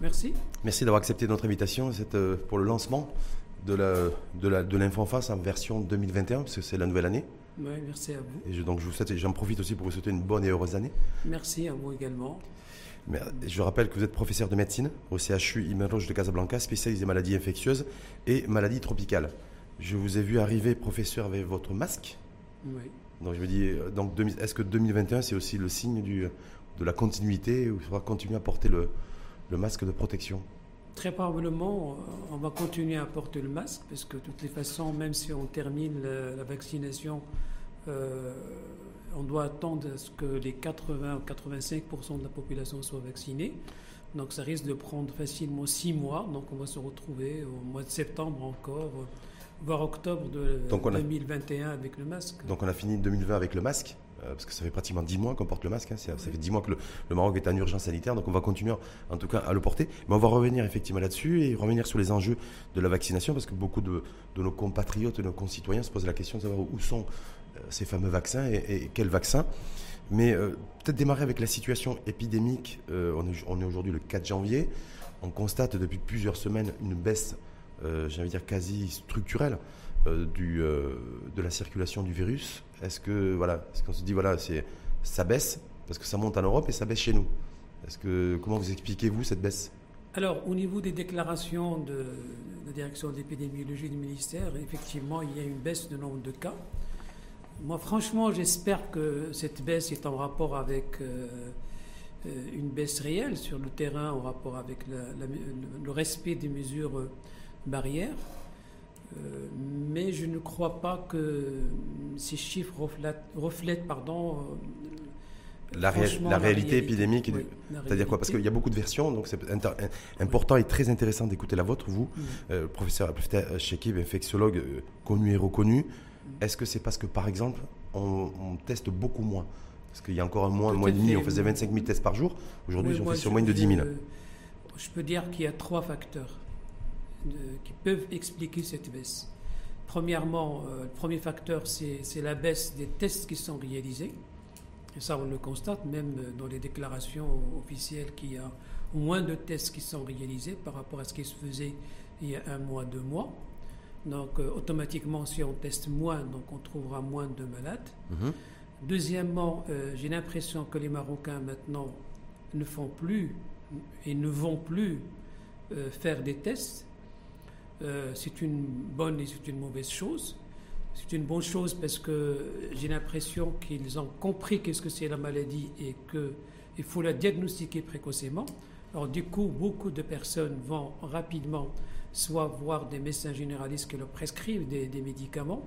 Merci. Merci d'avoir accepté notre invitation euh, pour le lancement de l'Info en face en version 2021, parce que c'est la nouvelle année. Oui, merci à vous. Et donc je vous souhaite, j'en profite aussi pour vous souhaiter une bonne et heureuse année. Merci à vous également. je rappelle que vous êtes professeur de médecine au CHU Imerloge de Casablanca, spécialisé maladies infectieuses et maladies tropicales. Je vous ai vu arriver professeur avec votre masque. Oui. Donc je me dis, euh, donc est-ce que 2021 c'est aussi le signe du, de la continuité où il faudra continuer à porter le, le masque de protection Très probablement, euh, on va continuer à porter le masque parce que de toutes les façons, même si on termine la, vaccination, euh, on doit attendre à ce que les 80 ou 85% de la population soit vaccinée. Donc ça risque de prendre facilement six mois. Donc on va se retrouver au mois de septembre encore, voire octobre de 2021 avec le masque. Donc on a fini 2020 avec le masque parce que ça fait pratiquement 10 mois qu'on porte le masque. Hein. ça, fait 10 mois que le, Maroc est en urgence sanitaire, donc on va continuer en tout cas à le porter. Mais on va revenir effectivement là-dessus et revenir sur les enjeux de la vaccination, parce que beaucoup de, nos compatriotes, de nos concitoyens se posent la question de savoir où sont euh, ces fameux vaccins et, quels vaccins. Mais euh, peut-être démarrer avec la situation épidémique. on est, aujourd'hui le 4 janvier. On constate depuis plusieurs semaines une baisse, de dire quasi structurelle, du, de la circulation du virus est-ce que voilà, est-ce qu'on se dit voilà, c'est ça baisse parce que ça monte en Europe et ça baisse chez nous. Est-ce que comment vous expliquez vous cette baisse? Alors au niveau des déclarations de la direction d'épidémiologie du ministère, effectivement, il y a une baisse de nombre de cas. Moi, franchement, j'espère que cette baisse est en rapport avec euh, euh, une baisse réelle sur le terrain, en rapport avec le respect des mesures euh, barrières. Euh, mais je ne crois pas que ces chiffres reflètent, pardon, euh, la, la, réalité épidémique, c'est-à-dire quoi? Parce qu'il y a beaucoup de versions, donc c'est important et très intéressant d'écouter la vôtre, vous, mm. euh, professeur Chekib, infectiologue connu et reconnu. Est-ce que c'est parce que, par exemple, on, teste beaucoup moins? Parce qu'il y a encore un mois, un mois et demi, on faisait 25 000 tests par jour. Aujourd'hui, on fait sur moins de 10 000. je peux dire qu'il y a trois facteurs qui peuvent expliquer cette baisse. Premièrement, euh, le premier facteur, c'est la baisse des tests qui sont réalisés. Et ça, on le constate même dans les déclarations officielles qu'il y a moins de tests qui sont réalisés par rapport à ce qui se faisait il y a un mois, deux mois. Donc, euh, automatiquement, si on teste moins, donc on trouvera moins de malades. Mhm. Deuxièmement, euh, j'ai l'impression que les Marocains maintenant ne font plus et ne vont plus faire des tests euh, c'est une bonne et c'est une mauvaise chose. C'est une bonne chose parce que j'ai l'impression qu'ils ont compris qu'est-ce que c'est la maladie et qu'il faut la diagnostiquer précocement. Alors du coup, beaucoup de personnes vont rapidement soit voir des médecins généralistes qui leur prescrivent des, médicaments,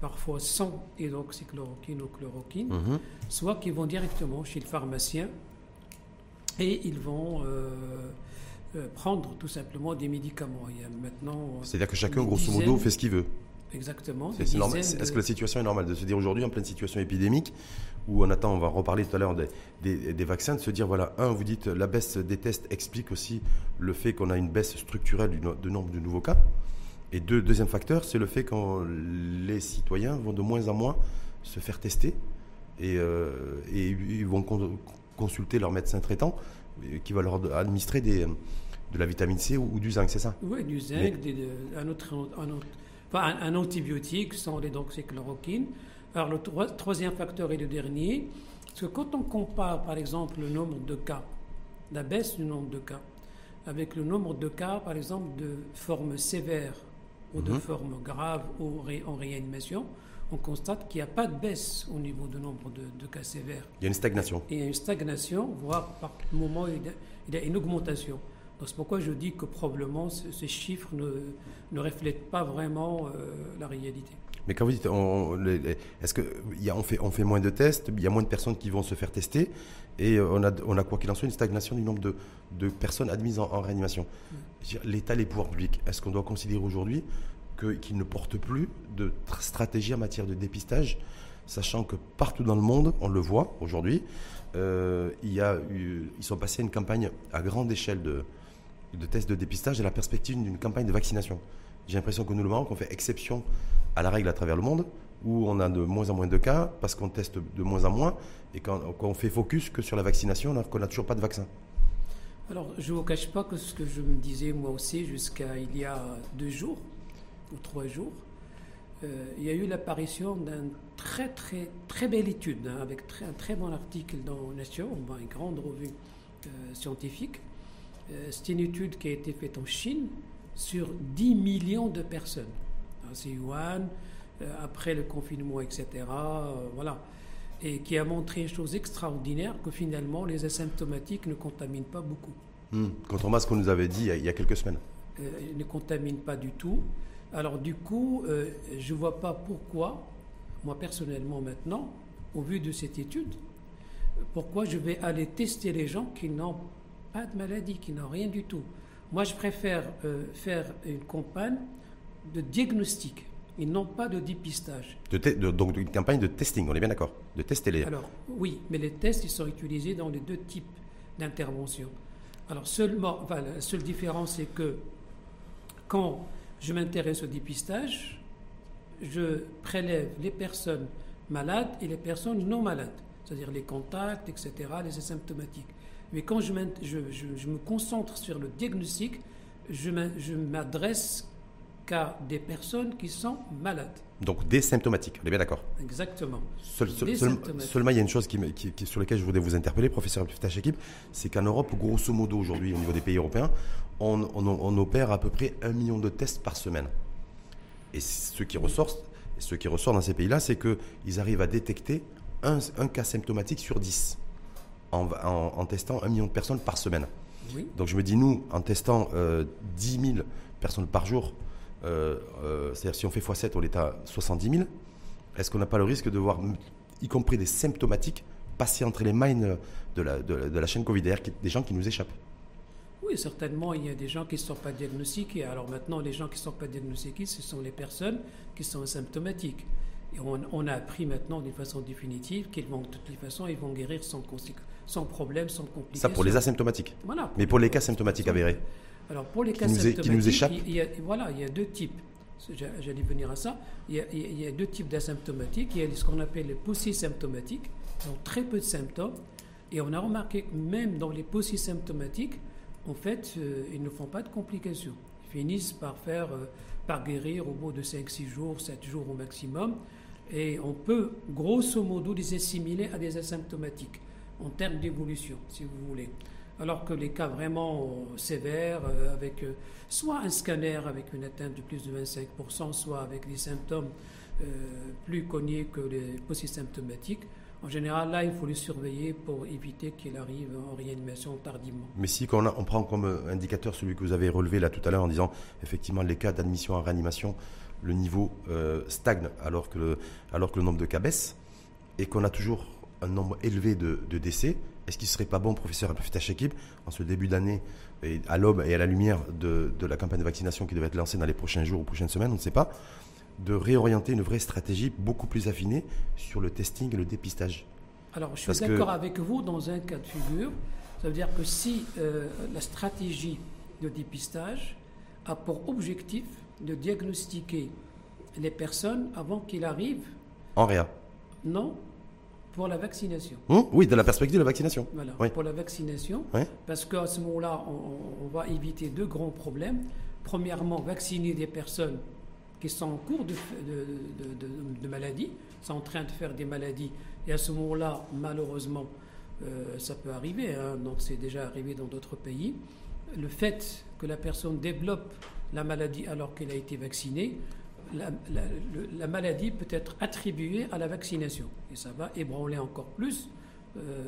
parfois sans hydroxychloroquine ou chloroquine, mhm. soit qui vont directement chez le pharmacien et ils vont euh, euh, prendre tout simplement des médicaments. Il y a maintenant. C'est-à-dire que chacun, grosso modo, fait ce qu'il veut. Exactement. Est-ce que la situation est normale de se dire aujourd'hui, en pleine situation épidémique, où on attend, on va reparler tout à l'heure des, des, vaccins, de se dire voilà, un, vous dites la baisse des tests explique aussi le fait qu'on a une baisse structurelle du, de nombre de nouveaux cas. Et deux, deuxième facteur, c'est le fait que les citoyens vont de moins en moins se faire tester et, euh, et ils vont consulter leur médecin traitant qui va leur administrer des, de la vitamine C ou, du zinc, c'est ça? Oui, du zinc, un, autre, un, antibiotique sans l'hydroxychloroquine. Alors le troisième facteur et le dernier, parce que quand on compare par exemple le nombre de cas, la baisse du nombre de cas, avec le nombre de cas par exemple de formes sévères ou de mhm. formes graves ou en réanimation, on constate qu'il n'y a pas de baisse au niveau du nombre de, cas sévères. Il y a une stagnation. Il y a une stagnation, voire par moment il y a une augmentation. Donc c'est pourquoi je dis que probablement ces chiffres ne, ne reflètent pas vraiment euh, la réalité. Mais quand vous dites, est-ce qu'on fait, on fait moins de tests, il y a moins de personnes qui vont se faire tester, et on a, on a quoi qu'il en soit une stagnation du nombre de, de personnes admises en, réanimation. L'État, les pouvoirs publics, est-ce qu'on doit considérer aujourd'hui qu'ils ne portent plus de stratégie en matière de dépistage, sachant que partout dans le monde, on le voit aujourd'hui, euh, il y a ils sont passés à une campagne à grande échelle de, de tests de dépistage et la perspective d'une campagne de vaccination. J'ai l'impression que nous, le Maroc, on fait exception à la règle à travers le monde, où on a de moins en moins de cas, parce qu'on teste de moins en moins, et quand, on fait focus que sur la vaccination, qu'on n'a toujours pas de vaccin. Alors, je ne vous cache pas que ce que je me disais moi aussi jusqu'à il y a deux jours ou trois jours, euh, il y a eu l'apparition d'une très très très belle étude hein, avec un très bon article dans Nature, une grande revue euh, scientifique. Euh, c'est une étude qui a été faite en Chine sur 10 millions de personnes. C'est Yuan, après le confinement, etc. voilà. Et qui a montré une chose extraordinaire que finalement les asymptomatiques ne contaminent pas beaucoup. Contrairement à ce qu'on nous avait dit il y a quelques semaines. ils ne contaminent pas du tout. Alors du coup, euh, je ne vois pas pourquoi, moi personnellement maintenant, au vu de cette étude, pourquoi je vais aller tester les gens qui n'ont pas de maladie, qui n'ont rien du tout. Moi, je préfère euh, faire une campagne de diagnostic et non pas de dépistage. donc une campagne de testing, on est bien d'accord De tester les... Alors oui, mais les tests, ils sont utilisés dans les deux types d'intervention. Alors seulement, la seule différence, c'est que quand je m'intéresse au dépistage, je prélève les personnes malades et les personnes non malades, c'est-à-dire les contacts, etc., les asymptomatiques. Mais quand je, me concentre sur le diagnostic, je m'adresse qu'à des personnes qui sont malades. Donc des symptomatiques, on est bien d'accord Exactement. seulement, il y a une chose qui, sur laquelle je voudrais vous interpeller, professeur Équipe, c'est qu'en Europe, grosso modo, aujourd'hui, au niveau des pays européens, on, opère à peu près un million de tests par semaine. Et ce qui ressort, ce qui ressort dans ces pays-là, c'est qu'ils arrivent à détecter un, cas symptomatique sur 10 en, testant un million de personnes par semaine. Donc je me dis, nous, en testant euh, 10 000 personnes par jour, euh, euh, c'est-à-dire si on fait x7, on est à 70 000, est-ce qu'on n'a pas le risque de voir, y compris des symptomatiques, passer entre les mailles de la, de, la chaîne Covid, des gens qui nous échappent? Oui, certainement, il y a des gens qui ne sont pas diagnostiqués. Alors maintenant, les gens qui ne sont pas diagnostiqués, ce sont les personnes qui sont asymptomatiques. Et on, a appris maintenant d'une façon définitive qu'ils vont, de toutes les façons, ils vont guérir sans, sans problème, sans complications. Ça pour les asymptomatiques Voilà. Mais pour les cas symptomatiques avérés Alors pour les cas symptomatiques, qui nous échappent il y a, voilà, il y a deux types. J'allais venir à ça. Il y a, il y a deux types d'asymptomatiques. Il y a ce qu'on appelle les post-symptomatiques, qui ont très peu de symptômes. Et on a remarqué que même dans les post-symptomatiques, en fait, euh, ils ne font pas de complications. Ils finissent par faire, euh, par guérir au bout de 5-6 jours, 7 jours au maximum. Et on peut, grosso modo, les assimiler à des asymptomatiques en termes d'évolution, si vous voulez. Alors que les cas vraiment sévères, euh, avec soit un scanner avec une atteinte de plus de 25%, soit avec des symptômes plus cognés que les post-symptomatiques, en général, là, il faut les surveiller pour éviter qu'il arrive en réanimation tardivement. Mais si on, on, prend comme indicateur celui que vous avez relevé là tout à l'heure en disant effectivement les cas d'admission en réanimation, le niveau euh, stagne alors que alors que le nombre de cas baisse et qu'on a toujours un nombre élevé de, décès, est-ce qu'il ne serait pas bon, professeur Équipe, en ce début d'année, à l'aube et à la lumière de, de la campagne de vaccination qui devait être lancée dans les prochains jours ou prochaines semaines, on ne sait pas, de réorienter une vraie stratégie beaucoup plus affinée sur le testing et le dépistage? Alors, je suis d'accord avec vous dans un cas de figure. Ça veut dire que si euh, la stratégie de dépistage a pour objectif de diagnostiquer les personnes avant qu'il arrive. En réa Non, pour la vaccination. Hum, oui, de la perspective de la vaccination. Voilà, pour la vaccination. Parce qu'à ce moment-là, on, va éviter deux grands problèmes. Premièrement, vacciner des personnes qui sont en cours de, de, maladie, sont en train de faire des maladies. Et à ce moment-là, malheureusement, euh, ça peut arriver, hein, donc c'est déjà arrivé dans d'autres pays. Le fait que la personne développe la maladie alors qu'elle a été vaccinée, la, maladie peut être attribuée à la vaccination. Et ça va ébranler encore plus euh,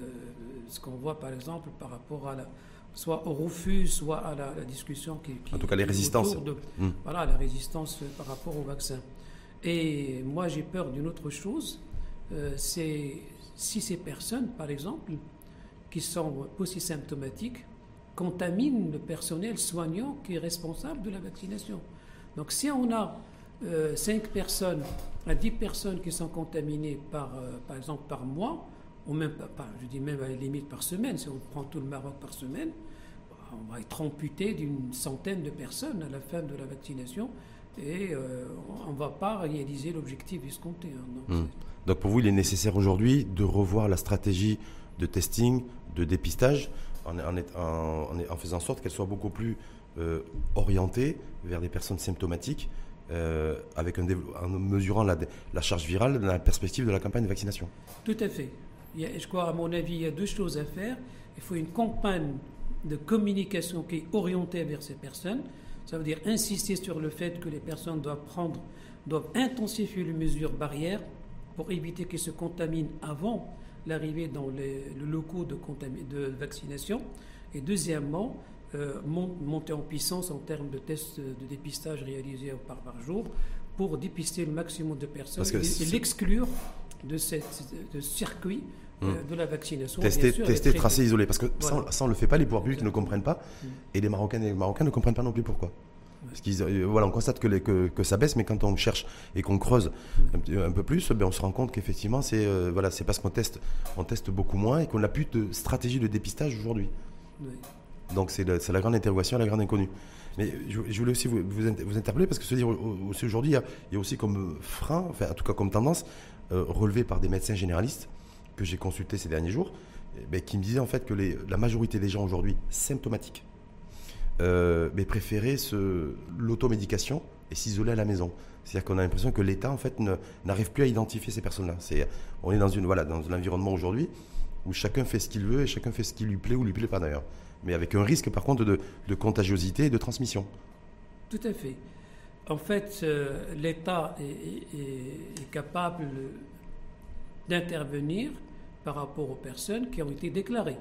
ce qu'on voit par exemple par rapport à la, soit au refus, soit à la, discussion qui, En tout cas, les résistances. Hmm. Voilà, la résistance par rapport au vaccin. Et moi, j'ai peur d'une autre chose, euh, c'est si ces personnes, par exemple, qui sont aussi symptomatiques, contaminent le personnel soignant qui est responsable de la vaccination. Donc, si on a euh, 5 personnes à 10 personnes qui sont contaminées par, euh, par exemple, par mois, ou même pas, je dis même à la limite par semaine, si on prend tout le Maroc par semaine, on va être amputé d'une centaine de personnes à la fin de la vaccination et euh, on ne va pas réaliser l'objectif escompté. Hein, hmm. donc, pour vous, il est nécessaire aujourd'hui de revoir la stratégie de testing, de dépistage en, en, faisant en sorte qu'elle soit beaucoup plus euh, orientée vers des personnes symptomatiques, euh, avec un en mesurant la, la, charge virale dans la perspective de la campagne de vaccination. Tout à fait. je crois, à mon avis, il y a deux choses à faire. Il faut une campagne de communication qui est orientée vers ces personnes. Ça veut dire insister sur le fait que les personnes doivent prendre, doivent intensifier les mesures barrières pour éviter qu'ils se contaminent avant l'arrivée dans les, locaux de, de, vaccination. Et deuxièmement, euh, monter en puissance en termes de tests de dépistage réalisés par, par jour pour dépister le maximum de personnes et, l'exclure de, cette, de ce circuit euh, hmm. de la vaccination. Tester, tester tracer, isoler. Parce que ça, on ne le fait pas, les pouvoirs publics ne comprennent pas. Hmm. Et les Marocains et les Marocains ne comprennent pas non plus pourquoi. Parce qu'ils, euh, voilà, on constate que, que, que, ça baisse, mais quand on cherche et qu'on creuse un, peu plus, ben on se rend compte qu'effectivement, c'est euh, voilà, c'est parce qu'on teste, on teste beaucoup moins et qu'on n'a plus de stratégie de dépistage aujourd'hui. Donc c'est, la grande interrogation, la grande inconnue. Mais je, voulais aussi vous, interpeller parce que se dire aujourd'hui, il, y, a, aussi comme frein, enfin en tout cas comme tendance, euh, relevé par des médecins généralistes que j'ai consultés ces derniers jours, ben, qui me disaient en fait que la majorité des gens aujourd'hui symptomatiques euh, mais préférer l'automédication et s'isoler à la maison. C'est-à-dire qu'on a l'impression que l'État, en fait, n'arrive plus à identifier ces personnes-là. On est dans, une, voilà, dans un environnement aujourd'hui où chacun fait ce qu'il veut et chacun fait ce qui lui plaît ou lui plaît pas d'ailleurs. Mais avec un risque, par contre, de, de contagiosité et de transmission. Tout à fait. En fait, euh, l'État est, est, capable d'intervenir par rapport aux personnes qui ont été déclarées.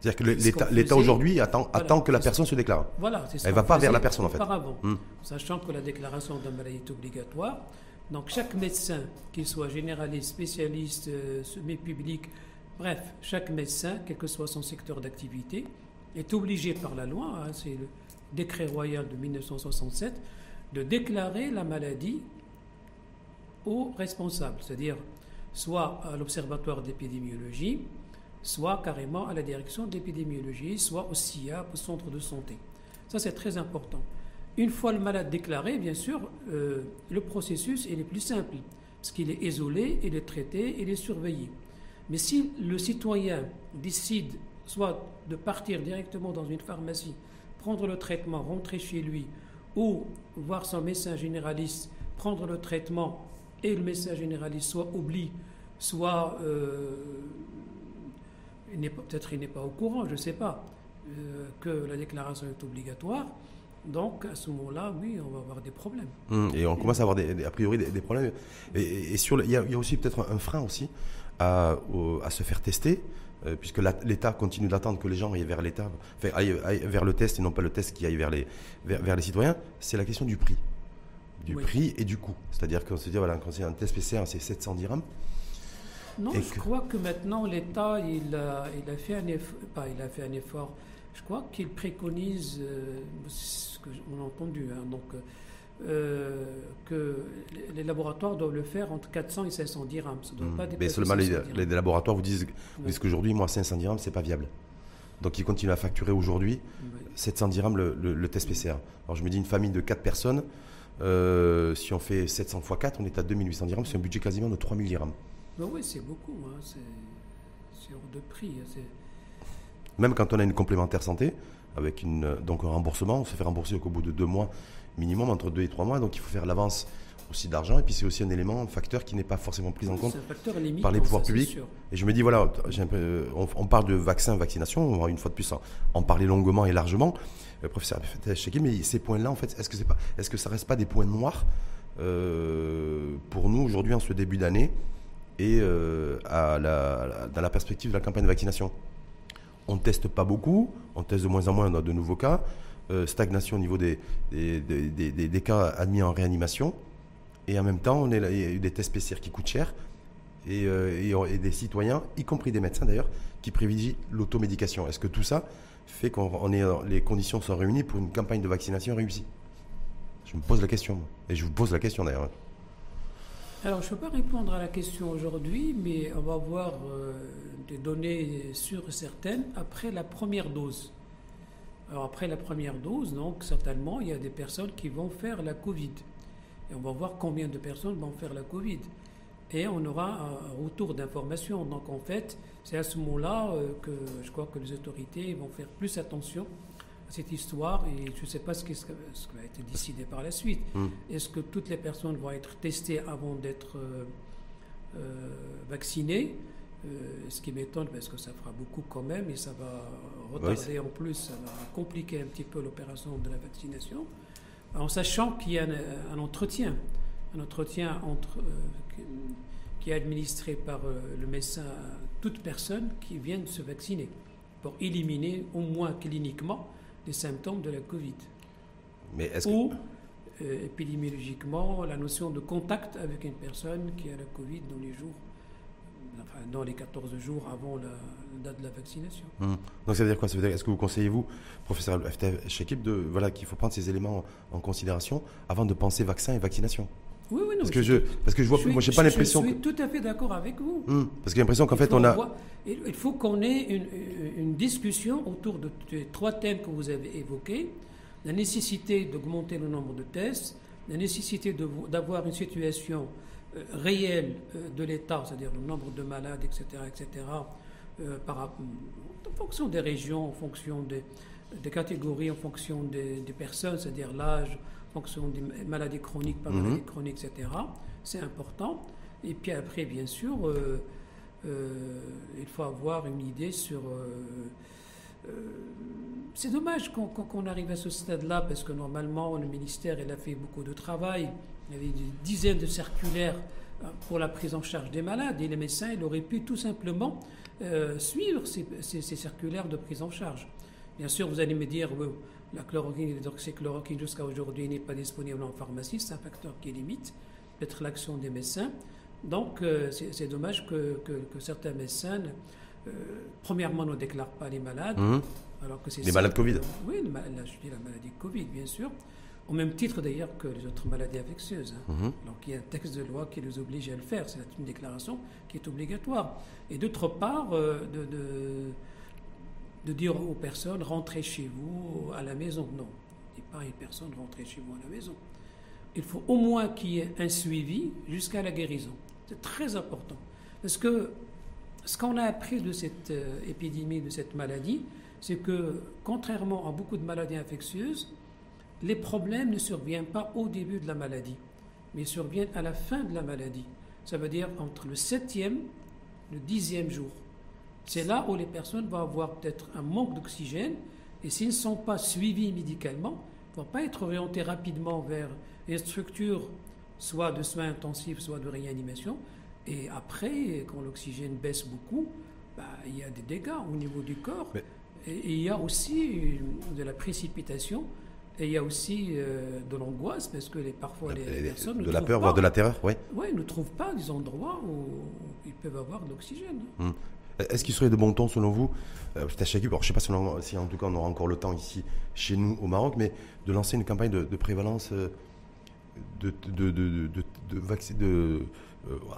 C'est-à-dire que l'État aujourd'hui attend, attend que la personne se déclare. Voilà, Elle ne va pas vers la personne en fait. Auparavant, hmm. sachant que la déclaration d'un maladie est obligatoire. Donc chaque médecin, qu'il soit généraliste, spécialiste, euh, semi-public, bref, chaque médecin, quel que soit son secteur d'activité, est obligé par la loi, hein, c'est le décret royal de 1967, de déclarer la maladie aux responsables, c'est-à-dire soit à l'Observatoire d'épidémiologie, soit carrément à la direction de l'épidémiologie, soit au CIA, au centre de santé. Ça, c'est très important. Une fois le malade déclaré, bien sûr, euh, le processus est le plus simple, parce qu'il est isolé, il est traité, il est surveillé. Mais si le citoyen décide soit de partir directement dans une pharmacie, prendre le traitement, rentrer chez lui, ou voir son médecin généraliste, prendre le traitement, et le médecin généraliste soit oublie, soit euh, peut-être il n'est pas au courant, je ne sais pas, euh, que la déclaration est obligatoire. Donc, à ce moment-là, oui, on va avoir des problèmes. Hum, et on commence à avoir, a priori, des, problèmes. Et, il, y a, aussi peut-être un frein aussi à se faire tester, euh, puisque l'État continue d'attendre que les gens aillent vers l'État, aillent, vers le test et non pas le test qui aille vers les, vers, les citoyens. C'est la question du prix. Du prix et du coût. C'est-à-dire qu'on se dit, voilà, quand c'est un test PCR, c'est 710 dirhams. Non, je crois que maintenant l'État, il a, il a fait un effort, pas il a fait un effort, je crois qu'il préconise, euh, ce qu'on a entendu, hein, donc, euh, que les laboratoires doivent le faire entre 400 et 500 dirhams. Ça doit hmm. pas Mais seulement les, les, laboratoires vous disent, qu'aujourd'hui, moi, 500 dirhams, c'est pas viable. Donc ils continuent à facturer aujourd'hui 700 dirhams le, test PCR. Alors je me dis, une famille de 4 personnes, euh, si on fait 700 x 4, on est à 2800 dirhams, c'est un budget quasiment de 3000 dirhams. Ben oui, c'est beaucoup. Hein. C'est hors de prix. Hein. Même quand on a une complémentaire santé, avec une, donc un remboursement, on se fait rembourser au bout de deux mois minimum, entre deux et trois mois. Donc il faut faire l'avance aussi d'argent. Et puis c'est aussi un élément, un facteur qui n'est pas forcément pris en compte par les pouvoirs publics. Et je me dis, voilà, on, parle de vaccin, vaccination, on va une fois de plus en, parler longuement et largement. Le professeur mais ces points-là, en fait, est-ce que, c'est pas, est-ce que ça reste pas des points noirs euh, pour nous aujourd'hui en ce début d'année et euh, à la, dans la perspective de la campagne de vaccination? On ne teste pas beaucoup, on teste de moins en moins, on a de nouveaux cas, euh, stagnation au niveau des, des, cas admis en réanimation, et en même temps, on il y a eu des tests PCR qui coûtent cher, et, euh, et, des citoyens, y compris des médecins d'ailleurs, qui privilégient l'automédication. Est-ce que tout ça fait qu'on est, les conditions sont réunies pour une campagne de vaccination réussie? Je me pose la question, et je vous pose la question d'ailleurs. Alors, je ne peux pas répondre à la question aujourd'hui, mais on va voir euh, des données sûres et certaines après la première dose. Alors, après la première dose, donc, certainement, il y a des personnes qui vont faire la Covid. Et on va voir combien de personnes vont faire la Covid. et on aura un retour d'information. Donc en fait, c'est à ce moment-là que je crois que les autorités vont faire plus attention cette histoire et je ne sais pas ce qui, ce qui, va être décidé par la suite. Hmm. Est-ce que toutes les personnes vont être testées avant d'être vaccinées? Euh, ce qui m'étonne parce que ça fera beaucoup quand même et ça va retarder en plus, ça va compliquer un petit peu l'opération de la vaccination, en sachant qu'il y a un, entretien, un entretien entre, euh, qui est administré par euh, le médecin à toute personne qui vient de se vacciner pour éliminer au moins cliniquement les symptômes de la Covid. Mais est-ce Ou épidémiologiquement la notion de contact avec une personne qui a la Covid dans les jours dans les 14 jours avant la date de la vaccination. Hum. Donc ça veut dire quoi? Ça veut dire est-ce que vous conseillez vous, professeur équipe, de voilà qu'il faut prendre ces éléments en, considération avant de penser vaccin et vaccination? Oui, oui, non, parce, que je, parce que je vois, moi, j'ai pas l'impression. Je suis tout à fait d'accord avec vous. Hum. parce que j'ai l'impression qu'en fait, on a. il faut qu'on ait une, une, discussion autour de trois thèmes que vous avez évoqués la nécessité d'augmenter le nombre de tests, la nécessité d'avoir une situation euh, réel euh, de l'État, c'est-à-dire le nombre de malades, etc., etc., euh, par, en fonction des régions, en fonction des, catégories, en fonction des, personnes, c'est-à-dire l'âge, fonction des maladies chroniques, pas mhm. maladies chroniques, etc. C'est important. Et puis après, bien sûr, il faut avoir une idée sur... c'est dommage qu'on arrive à ce stade-là parce que normalement le ministère il a fait beaucoup de travail. Il y avait des dizaines de circulaires euh, pour la prise en charge des malades et les médecins il auraient pu tout simplement euh, suivre ces, circulaires de prise en charge. Bien sûr, vous allez me dire, la chloroquine, l'hydroxychloroquine jusqu'à aujourd'hui n'est pas disponible en pharmacie, c'est un facteur qui limite peut-être l'action des médecins. Donc euh, c'est dommage que, certains médecins, premièrement, ne déclarent pas les malades. Mmh. Alors que les malades Covid Oui, je dis la maladie Covid, bien sûr au même titre d'ailleurs que les autres maladies infectieuses. Hein. Mhm. Donc il y a un texte de loi qui les oblige à le faire, c'est une déclaration qui est obligatoire. Et d'autre part, euh, de, de, dire aux personnes rentrez chez vous à la maison. Non, dit pas une personne rentrez chez vous à la maison. Il faut au moins qu'il y ait un suivi jusqu'à la guérison. C'est très important. Parce que ce qu'on a appris de cette euh, épidémie, de cette maladie, c'est que contrairement à beaucoup de maladies infectieuses, les problèmes ne surviennent pas au début de la maladie, mais surviennent à la fin de la maladie. Ça veut dire entre le septième et le dixième jour. C'est là où les personnes vont avoir peut-être un manque d'oxygène et s'ils ne sont pas suivis médicalement, ne vont pas être orientés rapidement vers une structure soit de soins intensifs, soit de réanimation. Et après, quand l'oxygène baisse beaucoup, bah, il y a des dégâts au niveau du corps. Et, et, il y a aussi de la précipitation et il y a aussi euh, de l'angoisse parce que les, parfois les, personnes. De la peur, voire de la terreur, oui. Oui, ne trouvent pas des endroits où ils peuvent avoir de l'oxygène. Hum. Est-ce qu'il serait de bon ton, selon vous, euh, je ne sais pas si, en tout cas on aura encore le temps ici chez nous au Maroc, mais de lancer une campagne de, prévalence euh, de, de, de, de,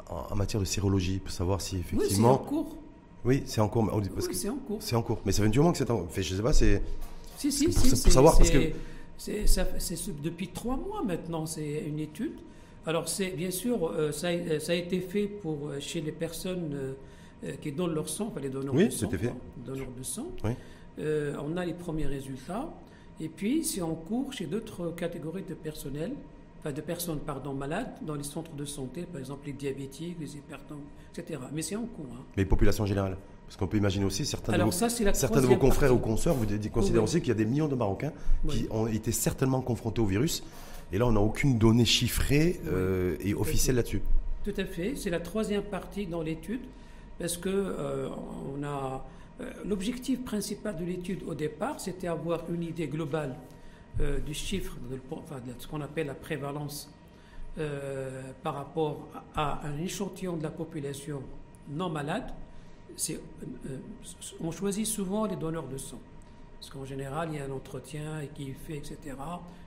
en matière de sérologie pour savoir si effectivement. Oui, c'est en cours. Oui, c'est en cours. oui, c'est en cours. C'est en cours. Mais ça fait du moment que c'est en cours. Je sais pas, c'est. Si, si, pour, si. Pour savoir, parce que c'est depuis trois mois maintenant, c'est une étude. Alors, c'est bien sûr, euh, ça, a, ça, a, été fait pour euh, chez les personnes euh, qui donnent leur sang, enfin les donneurs oui, de sang. Fait. Donneurs de sang. Oui. on a les premiers résultats. Et puis, c'est en cours chez d'autres catégories de personnel, enfin de personnes pardon, malades dans les centres de santé, par exemple les diabétiques, les hypertendus, etc. Mais c'est en cours. Hein. Mais population générale parce qu'on peut imaginer aussi certains, de, vos, certains de vos confrères ou consoeurs, vous considérez aussi qu'il y a des millions de Marocains qui ont été certainement confrontés au virus. Et là, on n'a aucune donnée chiffrée euh, et officielle là-dessus. Tout à fait. C'est la troisième partie dans l'étude, parce que euh, on a euh, l'objectif principal de l'étude au départ, c'était avoir une idée globale du chiffre, de, enfin, de ce qu'on appelle la prévalence par rapport à un échantillon de la population non malade euh, euh, on choisit souvent les donneurs de sang. Parce qu'en général, il y a un entretien qui est fait, etc.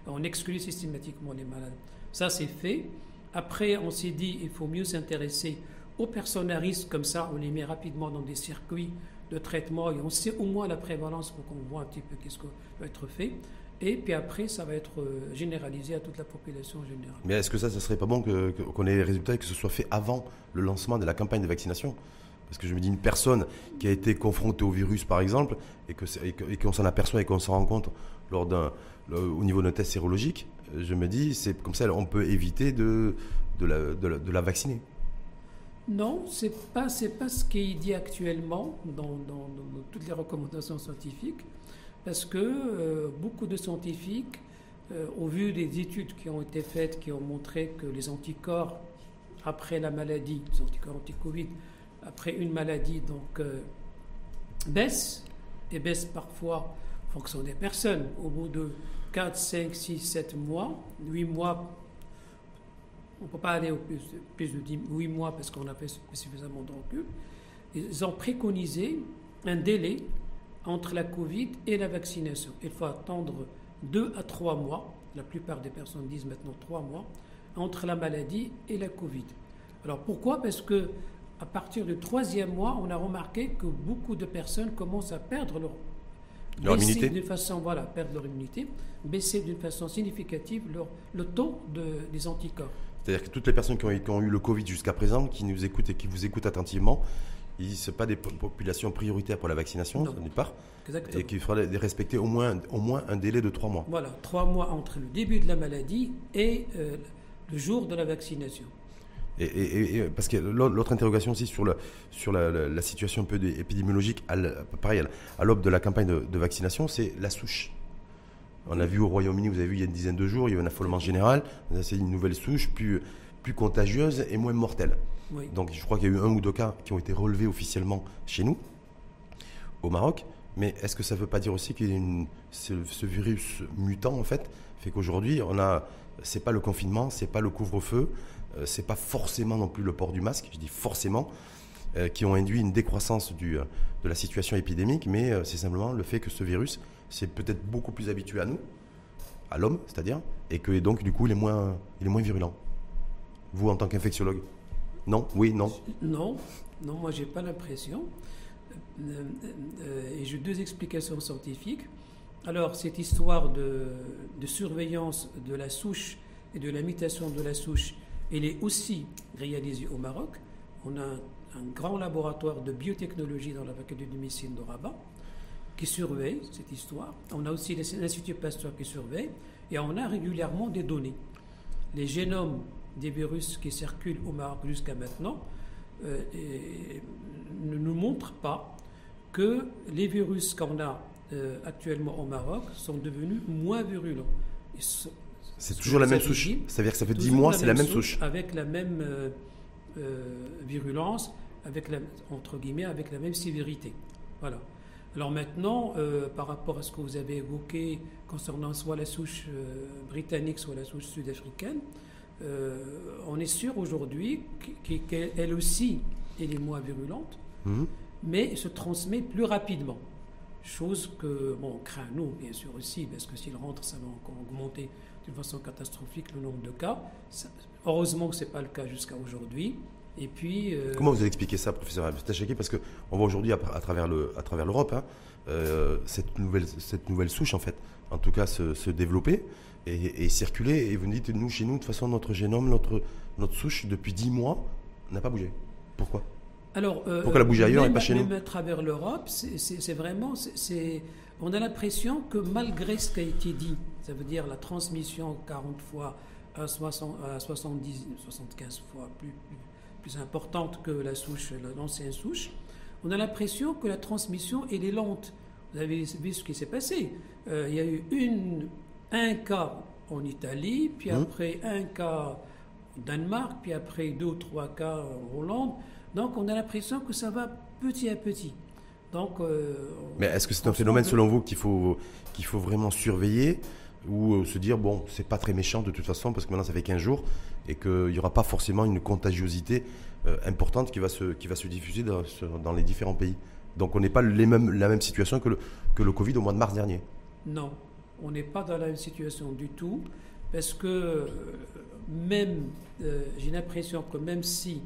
On exclut systématiquement les malades. Ça, c'est fait. Après, on s'est dit il faut mieux s'intéresser aux personnes à risque, comme ça, on les met rapidement dans des circuits de traitement et on sait au moins la prévalence pour qu'on voit un petit peu qu'est-ce qui peut être fait. Et puis après, ça va être euh, généralisé à toute la population générale. Mais est-ce que ça, ne serait pas bon qu'on ait les résultats et que ce soit fait avant le lancement de la campagne de vaccination? Parce que je me dis, une personne qui a été confrontée au virus, par exemple, et qu'on et s'en aperçoit et qu'on s'en rend compte lors d'un, au niveau d'un test sérologique, je me dis, c'est comme ça, on peut éviter de, de, la, de la vacciner. Non, ce n'est pas, pas ce qui est dit actuellement dans toutes les recommandations scientifiques parce que euh, beaucoup de scientifiques, euh, au vu des études qui ont été faites, qui ont montré que les anticorps après la maladie, les anticorps anti-Covid, après une maladie, donc euh, baissent, et baissent parfois en fonction des personnes. Au bout de 4, 5, 6, 7 mois, 8 mois, on ne peut pas aller au plus, plus de 10, 8 mois parce qu'on a fait suffisamment de recul, ils ont préconisé un délai entre la Covid et la vaccination. Il faut attendre deux à trois mois, la plupart des personnes disent maintenant trois mois, entre la maladie et la Covid. Alors pourquoi? Parce que à partir du troisième mois, on a remarqué que beaucoup de personnes commencent à perdre leur, leur immunité d'une façon, voilà, perdre leur immunité, baisser d'une façon significative leur, le taux de, des anticorps. C'est-à-dire que toutes les personnes qui ont, qui ont eu le Covid jusqu'à présent, qui nous écoutent et qui vous écoutent attentivement, ne sont pas des populations prioritaires pour la vaccination, d'une part, et qu'il faudra respecter au moins, au moins un délai de trois mois. Voilà, trois mois entre le début de la maladie et euh, le jour de la vaccination. Et, parce que l'autre interrogation aussi sur, la, sur la, situation un peu épidémiologique, à pareil, à l'aube de la campagne de, vaccination, c'est la souche. On a vu au Royaume-Uni, vous avez vu il y a une dizaine de jours, il y a eu un affolement général, c'est une nouvelle souche plus, plus contagieuse et moins mortelle. Donc je crois qu'il y a eu un ou deux cas qui ont été relevés officiellement chez nous, au Maroc. Mais est-ce que ça ne veut pas dire aussi que ce, ce, virus mutant, en fait, fait qu'aujourd'hui, on a, c'est pas le confinement, c'est pas le couvre-feu, euh, c'est pas forcément non plus le port du masque, je dis forcément, euh, qui ont induit une décroissance du, euh, de la situation épidémique, mais c'est simplement le fait que ce virus, c'est peut-être beaucoup plus habitué à nous, à l'homme, c'est-à-dire, et que donc du coup, il est moins, il est moins virulent. Vous, en tant qu'infectiologue non? Oui, non? Non, non, moi j'ai pas l'impression. Euh, euh, et j'ai deux explications scientifiques. Alors, cette histoire de, surveillance de la souche et de la mutation de la souche, elle est aussi réalisée au Maroc. On a un, grand laboratoire de biotechnologie dans la faculté de médecine de Rabat qui surveille cette histoire. On a aussi l'Institut Pasteur qui surveille et on a régulièrement des données. Les génomes des virus qui circulent au Maroc jusqu'à maintenant euh, ne nous montrent pas que les virus qu'on a euh, actuellement au Maroc sont devenus moins virulents. C'est toujours la même souche. Ça veut dire que ça fait 10 mois, c'est la même souche. Avec la même euh, virulence, avec la, entre guillemets, avec la même sévérité. Voilà. Alors maintenant, par rapport à ce que vous avez évoqué concernant soit la souche britannique, soit la souche sud-africaine, euh, on est sûr aujourd'hui qu'elle aussi est moins virulente, mhm. mais se transmet plus rapidement. Chose que, bon, on craint nous, bien sûr aussi, parce que s'il rentre, ça va encore augmenter d'une façon catastrophique le nombre de cas. heureusement que ce n'est pas le cas jusqu'à aujourd'hui. Et puis, euh, Comment vous avez expliqué ça, professeur Abstachaki Parce qu'on voit aujourd'hui, à, travers l'Europe, hein, euh, cette, nouvelle, cette nouvelle souche, en fait, en tout cas, se développer et, circuler. Et vous me dites, nous, chez nous, de toute façon, notre génome, notre, notre souche, depuis 10 mois, n'a pas bougé. Pourquoi? Alors, euh, Pourquoi elle a bougé ailleurs et pas chez même nous à travers l'Europe, c'est vraiment. c'est on a l'impression que malgré ce qui a été dit, ça veut dire la transmission 40 fois à, 60, à 70, 75 fois plus, plus, importante que la souche, l'ancienne souche, on a l'impression que la transmission, elle est lente. Vous avez vu ce qui s'est passé. Euh, il y a eu une un cas en Italie, puis mmh. après un cas au Danemark, puis après deux ou trois cas en Hollande. Donc on a l'impression que ça va petit à petit. Donc, euh, Mais est-ce que c'est un phénomène selon vous qu'il faut, qu'il faut vraiment surveiller? Ou euh, se dire, bon, c'est pas très méchant de toute façon parce que maintenant ça fait 15 jours et qu'il n'y aura pas forcément une contagiosité euh, importante qui va se, qui va se diffuser dans, dans les différents pays Donc on n'est pas les mêmes, la même situation que le, que le Covid au mois de mars dernier Non, on n'est pas dans la même situation du tout, parce que euh, même, j'ai l'impression que même si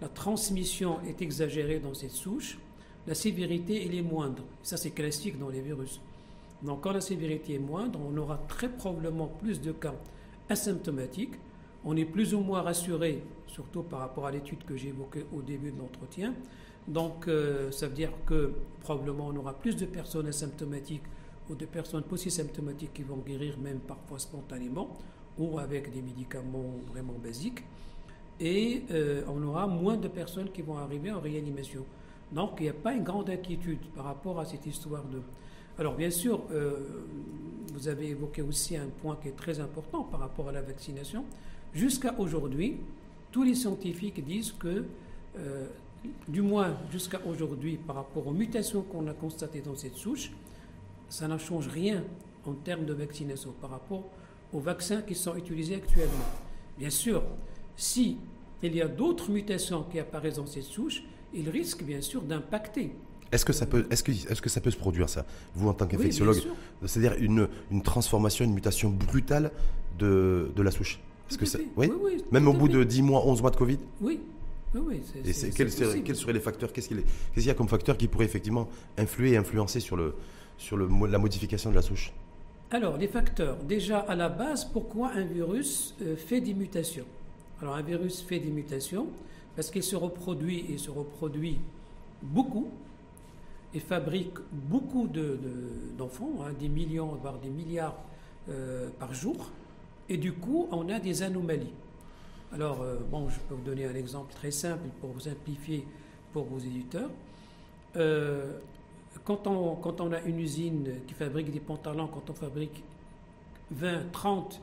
la transmission est exagérée dans cette souche, la sévérité elle est moindre. Ça c'est classique dans les virus. Donc quand la sévérité est moindre, on aura très probablement plus de cas asymptomatiques. On est plus ou moins rassuré, surtout par rapport à l'étude que j'ai évoquée au début de l'entretien. Donc euh, ça veut dire que probablement on aura plus de personnes asymptomatiques ou de personnes post-symptomatiques qui vont guérir même parfois spontanément ou avec des médicaments vraiment basiques. Et euh, on aura moins de personnes qui vont arriver en réanimation. Donc il n'y a pas une grande inquiétude par rapport à cette histoire de... Alors bien sûr, euh, vous avez évoqué aussi un point qui est très important par rapport à la vaccination. Jusqu'à aujourd'hui, tous les scientifiques disent que, euh, du moins jusqu'à aujourd'hui, par rapport aux mutations qu'on a constatées dans cette souche, ça ne change rien en termes de vaccination par rapport aux vaccins qui sont utilisés actuellement. Bien sûr, si il y a d'autres mutations qui apparaissent dans cette souche, il risque bien sûr d'impacter. Est-ce que, ça peut, est-ce, que, est-ce que ça peut se produire, ça, vous en tant qu'infectiologue C'est-à-dire une, une transformation, une mutation brutale de, de la souche. Est-ce que ça, oui, oui, Même au bout de 10 mois, 11 mois de Covid Oui. Oui, oui, et c'est, quels, seraient, quels, seraient, les facteurs qu'est-ce qu'il, qu'est-ce y a comme facteurs qui pourraient effectivement influer et influencer sur, le, sur le, la modification de la souche? Alors, les facteurs. Déjà, à la base, pourquoi un virus euh, fait des mutations? Alors, un virus fait des mutations parce qu'il se reproduit et se reproduit beaucoup et fabrique beaucoup d'enfants, de, hein, des millions, voire des milliards euh, par jour. Et du coup, on a des anomalies. Alors, euh, bon, je peux vous donner un exemple très simple pour vous simplifier pour vos éditeurs. Euh, quand, on, quand on a une usine qui fabrique des pantalons, quand on fabrique 20, 30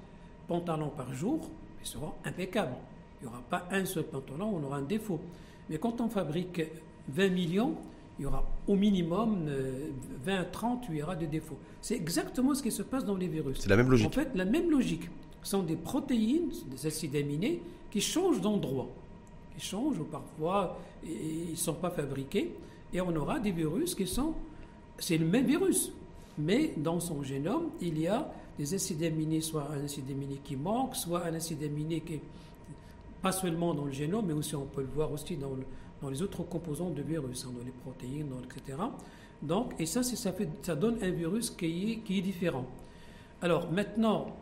pantalons par jour, ils seront impeccables. Il n'y aura pas un seul pantalon, on aura un défaut. Mais quand on fabrique 20 millions, il y aura au minimum 20, 30, il y aura des défauts. C'est exactement ce qui se passe dans les virus. C'est la même logique. En fait, la même logique. Ce sont des protéines, des acides aminés, qui changent d'endroit. Qui changent ou parfois ils ne sont pas fabriqués. Et on aura des virus qui sont. C'est le même virus. Mais dans son génome, il y a des acides aminés, soit un acide aminé qui manque, soit un acide aminé qui est pas seulement dans le génome, mais aussi on peut le voir aussi dans, dans les autres composants de virus, hein, dans les protéines, dans, etc. Donc, et ça, ça, donne un virus qui est, qui différent. Alors maintenant,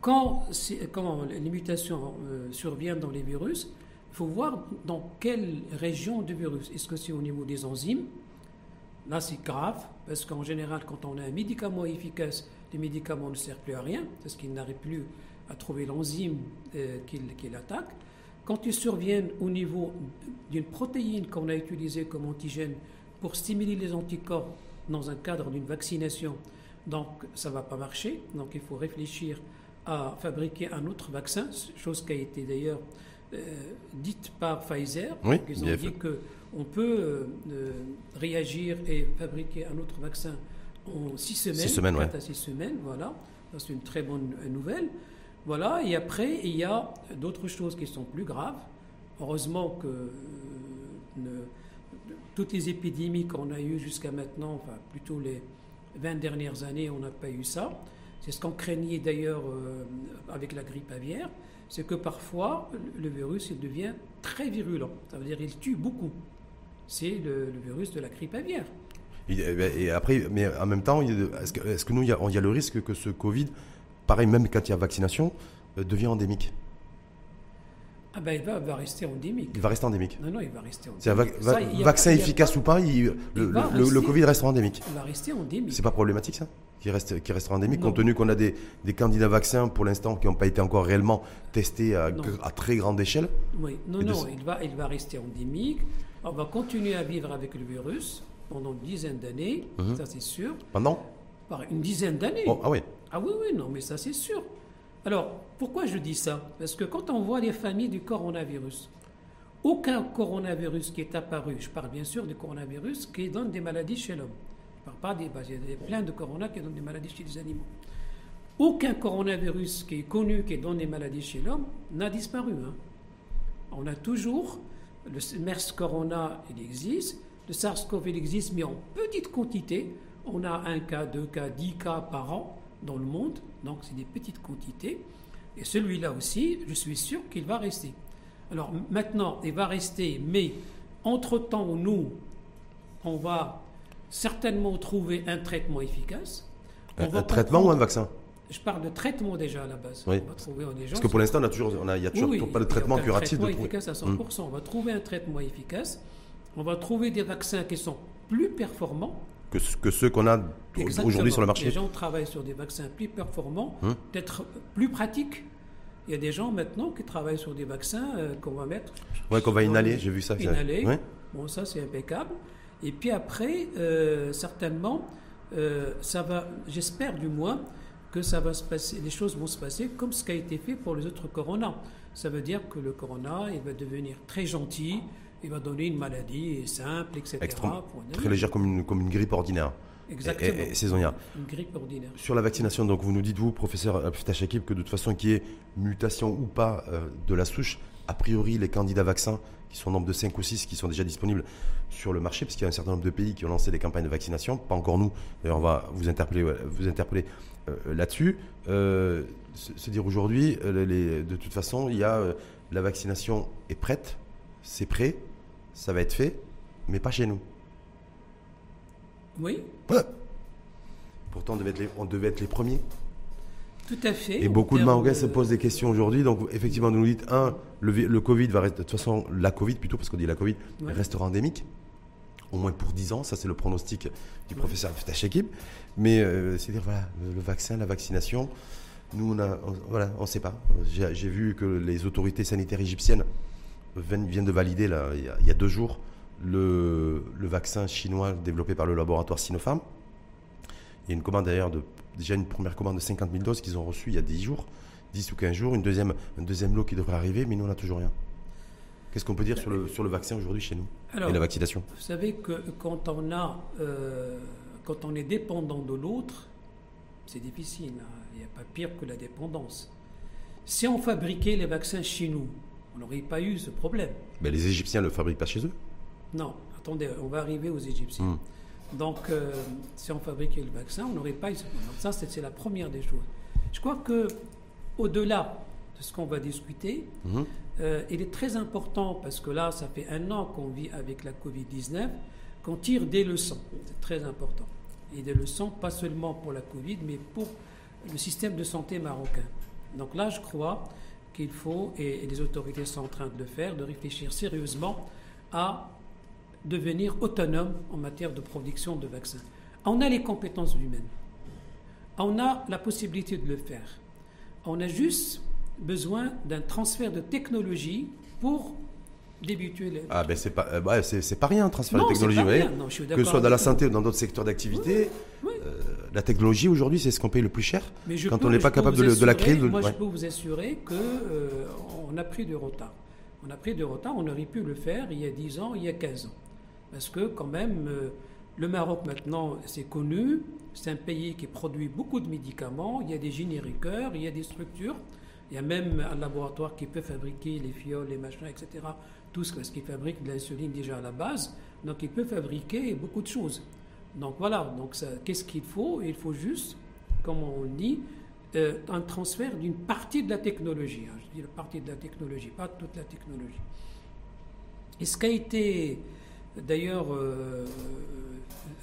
quand, les mutations euh, surviennent dans les virus, il faut voir dans quelle région du virus. Est-ce que c'est au niveau des enzymes? Là, c'est grave, parce qu'en général, quand on a un médicament efficace, les médicaments ne servent plus à rien, parce qu'ils n'arrivent plus à trouver l'enzyme euh, qui, l'attaque. Quand ils surviennent au niveau d'une protéine qu'on a utilisée comme antigène pour stimuler les anticorps dans un cadre d'une vaccination, donc ça ne va pas marcher. Donc il faut réfléchir à fabriquer un autre vaccin, chose qui a été d'ailleurs euh, dite par Pfizer. Oui, ils ont dit qu'on peut euh, réagir et fabriquer un autre vaccin en six semaines. Six semaines, ouais. à six semaines, voilà. C'est une très bonne nouvelle. Voilà, et après, il y a d'autres choses qui sont plus graves. Heureusement que euh, toutes les épidémies qu'on a eues jusqu'à maintenant, enfin plutôt les 20 dernières années, on n'a pas eu ça. C'est ce qu'on craignait d'ailleurs euh, avec la grippe aviaire, c'est que parfois le virus il devient très virulent. Ça veut dire qu'il tue beaucoup. C'est le, virus de la grippe aviaire. Et, après, mais en même temps, est-ce que, nous, il y, il y a le risque que ce Covid pareil, même quand il y a vaccination, euh, devient endémique ah ben il va, rester endémique. Il va rester endémique. Non, non, il va rester endémique. vaccin efficace ou pas, le, le, Covid restera endémique. Il va rester endémique. C'est pas problématique ça qui, reste, qui restera endémique, compte tenu qu'on a des, des, candidats vaccins pour l'instant qui n'ont pas été encore réellement testés à, à très grande échelle Oui, non, non, il, va, il va rester endémique. On va continuer à vivre avec le virus pendant une dizaine d'années, mhm. ça c'est sûr. Pendant? Une dizaine d'années. Oh, ah oui ah oui, oui, non, mais ça c'est sûr. Alors, pourquoi je dis ça? Parce que quand on voit les familles du coronavirus, aucun coronavirus qui est apparu, je parle bien sûr du coronavirus qui donne des maladies chez l'homme. Je ne parle pas des... Bah, il y a plein de corona qui donnent des maladies chez les animaux. Aucun coronavirus qui est connu qui donne des maladies chez l'homme n'a disparu. Hein. On a toujours le MERS corona, il existe, le SARS-CoV, il existe, mais en petite quantité. On a un cas, deux cas, dix cas par an dans le monde, donc c'est des petites quantités. Et celui-là aussi, je suis sûr qu'il va rester. Alors maintenant, il va rester, mais entre-temps, nous, on va certainement trouver un traitement efficace. Un, un traitement ou un vaccin? Je parle de traitement déjà à la base. Oui. On va trouver des gens Parce que pour l'instant, on a toujours, on a, il n'y a toujours Oui, pas de traitement curatif. traitement de efficace à 100%. On va trouver un traitement efficace. On va trouver des vaccins qui sont plus performants. Que, que ceux qu'on a aujourd'hui sur le Les marché. gens travaillent sur des vaccins plus performants, Hum. peut-être plus pratiques. Il y a des gens maintenant qui travaillent sur des vaccins euh, qu'on va mettre. Ouais, qu'on va inhaler, le- j'ai vu ça. Inhaler. Ouais. Bon, ça c'est impeccable. Et puis après, euh, certainement, euh, ça va, j'espère du moins, que ça va se passer, les choses vont se passer comme ce qui a été fait pour les autres corona. Ça veut dire que le corona, il va devenir très gentil, il va donner une maladie simple, etc. Extrême- Très légère comme une, comme une grippe ordinaire. Exactement. Et- et- et saisonnière. Une grippe ordinaire. Sur la vaccination, donc vous nous dites, vous, professeur Abftachakib, que de toute façon, qu'il y ait mutation ou pas euh, de la souche, a priori, les candidats vaccins, qui sont au nombre de 5 ou 6, qui sont déjà disponibles sur le marché, parce qu'il y a un certain nombre de pays qui ont lancé des campagnes de vaccination, pas encore nous, d'ailleurs on va vous interpeller, ouais, vous interpeller euh, là-dessus. Euh, se, dire aujourd'hui, euh, de toute façon, il y a euh, la vaccination est prête, c'est prêt, ça va être fait, mais pas chez nous. Oui, Pourtant, on devait être les, on devait être les premiers. Tout à fait. Et beaucoup de Marocains se posent des questions aujourd'hui. Donc, effectivement, nous nous dites, un, le, vi- le Covid va rester, de toute façon, la Covid plutôt, parce qu'on dit la Covid, Ouais. restera endémique, au moins pour 10 ans. Ça, c'est le pronostic du professeur Fatah Shekib. Mais euh, c'est dire, voilà, le, le vaccin, la vaccination, nous, on on- voilà, on ne sait pas. J'ai vu que les autorités sanitaires égyptiennes viennent, viennent de valider, là, il, y a, il y a deux jours, le, le vaccin chinois développé par le laboratoire Sinopharm. Il y a une commande d'ailleurs, de, déjà une première commande de 50 000 doses qu'ils ont reçues il y a 10 jours, 10 ou 15 jours, une deuxième, un deuxième lot qui devrait arriver, mais nous on n'a toujours rien. Qu'est-ce qu'on peut dire sur le, sur le vaccin aujourd'hui chez nous Alors, et la vaccination Vous savez que quand on a, euh, quand on est dépendant de l'autre, c'est difficile. hein. Il n'y a pas pire que la dépendance. Si on fabriquait les vaccins chez nous, on n'aurait pas eu ce problème. Ben, Les Égyptiens ne le fabriquent pas chez eux? Non, attendez, on va arriver aux Égyptiens. Hmm. Donc, euh, si on fabriquait le vaccin, on n'aurait pas eu ce problème. Donc ça, c'est la première des choses. Je crois que, au-delà de ce qu'on va discuter, Mhm. euh, il est très important, parce que là, ça fait un an qu'on vit avec la Covid-19, qu'on tire des leçons. C'est très important. Et des leçons, pas seulement pour la Covid, mais pour le système de santé marocain. Donc là, je crois qu'il faut, et les autorités sont en train de le faire, de réfléchir sérieusement à devenir autonome en matière de production de vaccins. On a les compétences humaines. On a la possibilité de le faire. On a juste besoin d'un transfert de technologie pour débuter les... Ah ben c'est pas, euh, c'est c'est pas rien un transfert Non, de technologie. pas vous voyez. rien. Non, je suis que ce soit dans la santé ou dans d'autres secteurs d'activité, Oui. euh, la technologie aujourd'hui c'est ce qu'on paye le plus cher. Mais je quand peux- on n'est pas capable de, de la créer. de- Moi, ouais. je peux vous assurer que euh, on a pris du retard. On a pris du retard. On aurait pu le faire il y a 10 ans, il y a 15 ans. Parce que quand même, euh, le Maroc maintenant, c'est connu. C'est un pays qui produit beaucoup de médicaments. Il y a des génériqueurs, il y a des structures. Il y a même un laboratoire qui peut fabriquer les fioles, les machins, etc. Tout ce ce qui fabrique de l'insuline déjà à la base. Donc, il peut fabriquer beaucoup de choses. Donc voilà, donc qu'est-ce qu'il faut? Il faut juste, comme on dit, euh, un transfert d'une partie de la technologie. hein. Je dis la partie de la technologie, pas toute la technologie. Et ce qui a été d'ailleurs euh,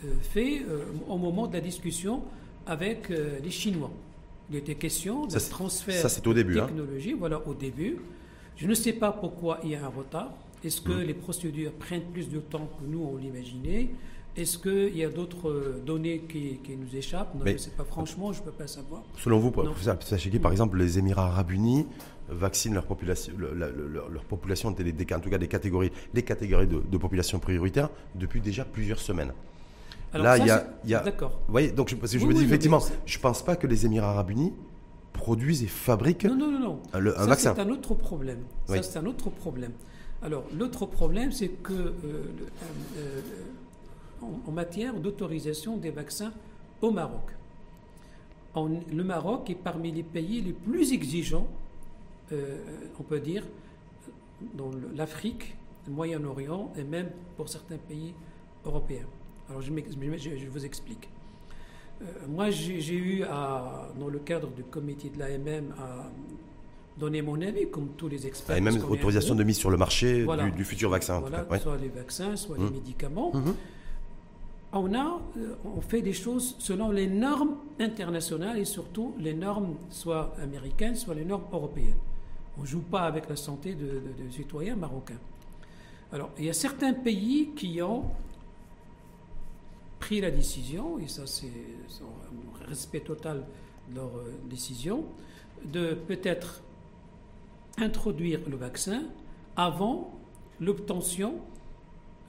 euh, fait euh, au moment de la discussion avec les Chinois. Il était question Ça, c'est- transfert ça, c'est au début, de hein. technologie, voilà, au début. Je ne sais pas pourquoi il y a un retard. Est-ce que Mmh. les procédures prennent plus de temps que nous, on l'imaginait? Est-ce qu'il y a d'autres euh, données qui, qui nous échappent? Non, Mais- Je ne sais pas, franchement, je ne peux pas savoir. Selon vous, professeur Sacheki, par exemple, les Émirats Arabes Unis vaccinent leur population, le- la- le- leur, leur population, des, des- en tout cas des catégories, les catégories de, de population prioritaire depuis déjà plusieurs semaines. Alors Là, ça, il y a- y D'accord. Vous voyez, donc je, parce que je Oui, me dis oui, effectivement, je pense pas que les Émirats Arabes Unis produisent et fabriquent Non, non, non, non. un, le- un Ça, vaccin. c'est un autre problème. Ça, c'est un autre problème. Alors, l'autre problème, c'est que euh, euh, en, en matière d'autorisation des vaccins au Maroc, en- le Maroc est parmi les pays les plus exigeants, euh, on peut dire, dans l'Afrique, le Moyen-Orient et même pour certains pays européens. Alors, je, m'ex- je- je vous explique. Euh, moi, j'ai eu, à, dans le cadre du comité de l'AMM, à donner mon avis, comme tous les experts. Et même autorisation de mise sur le marché Voilà. du, du futur vaccin. en tout cas, ouais. soit les vaccins, soit Mhm. les médicaments. Mhm. Euh, on fait des choses selon les normes internationales et surtout les normes soit américaines, soit les normes européennes. On ne joue pas avec la santé de, citoyens marocains. Alors, il y a certains pays qui ont pris la décision, et ça c'est un respect total de leur euh, décision, de peut-être introduire le vaccin avant l'obtention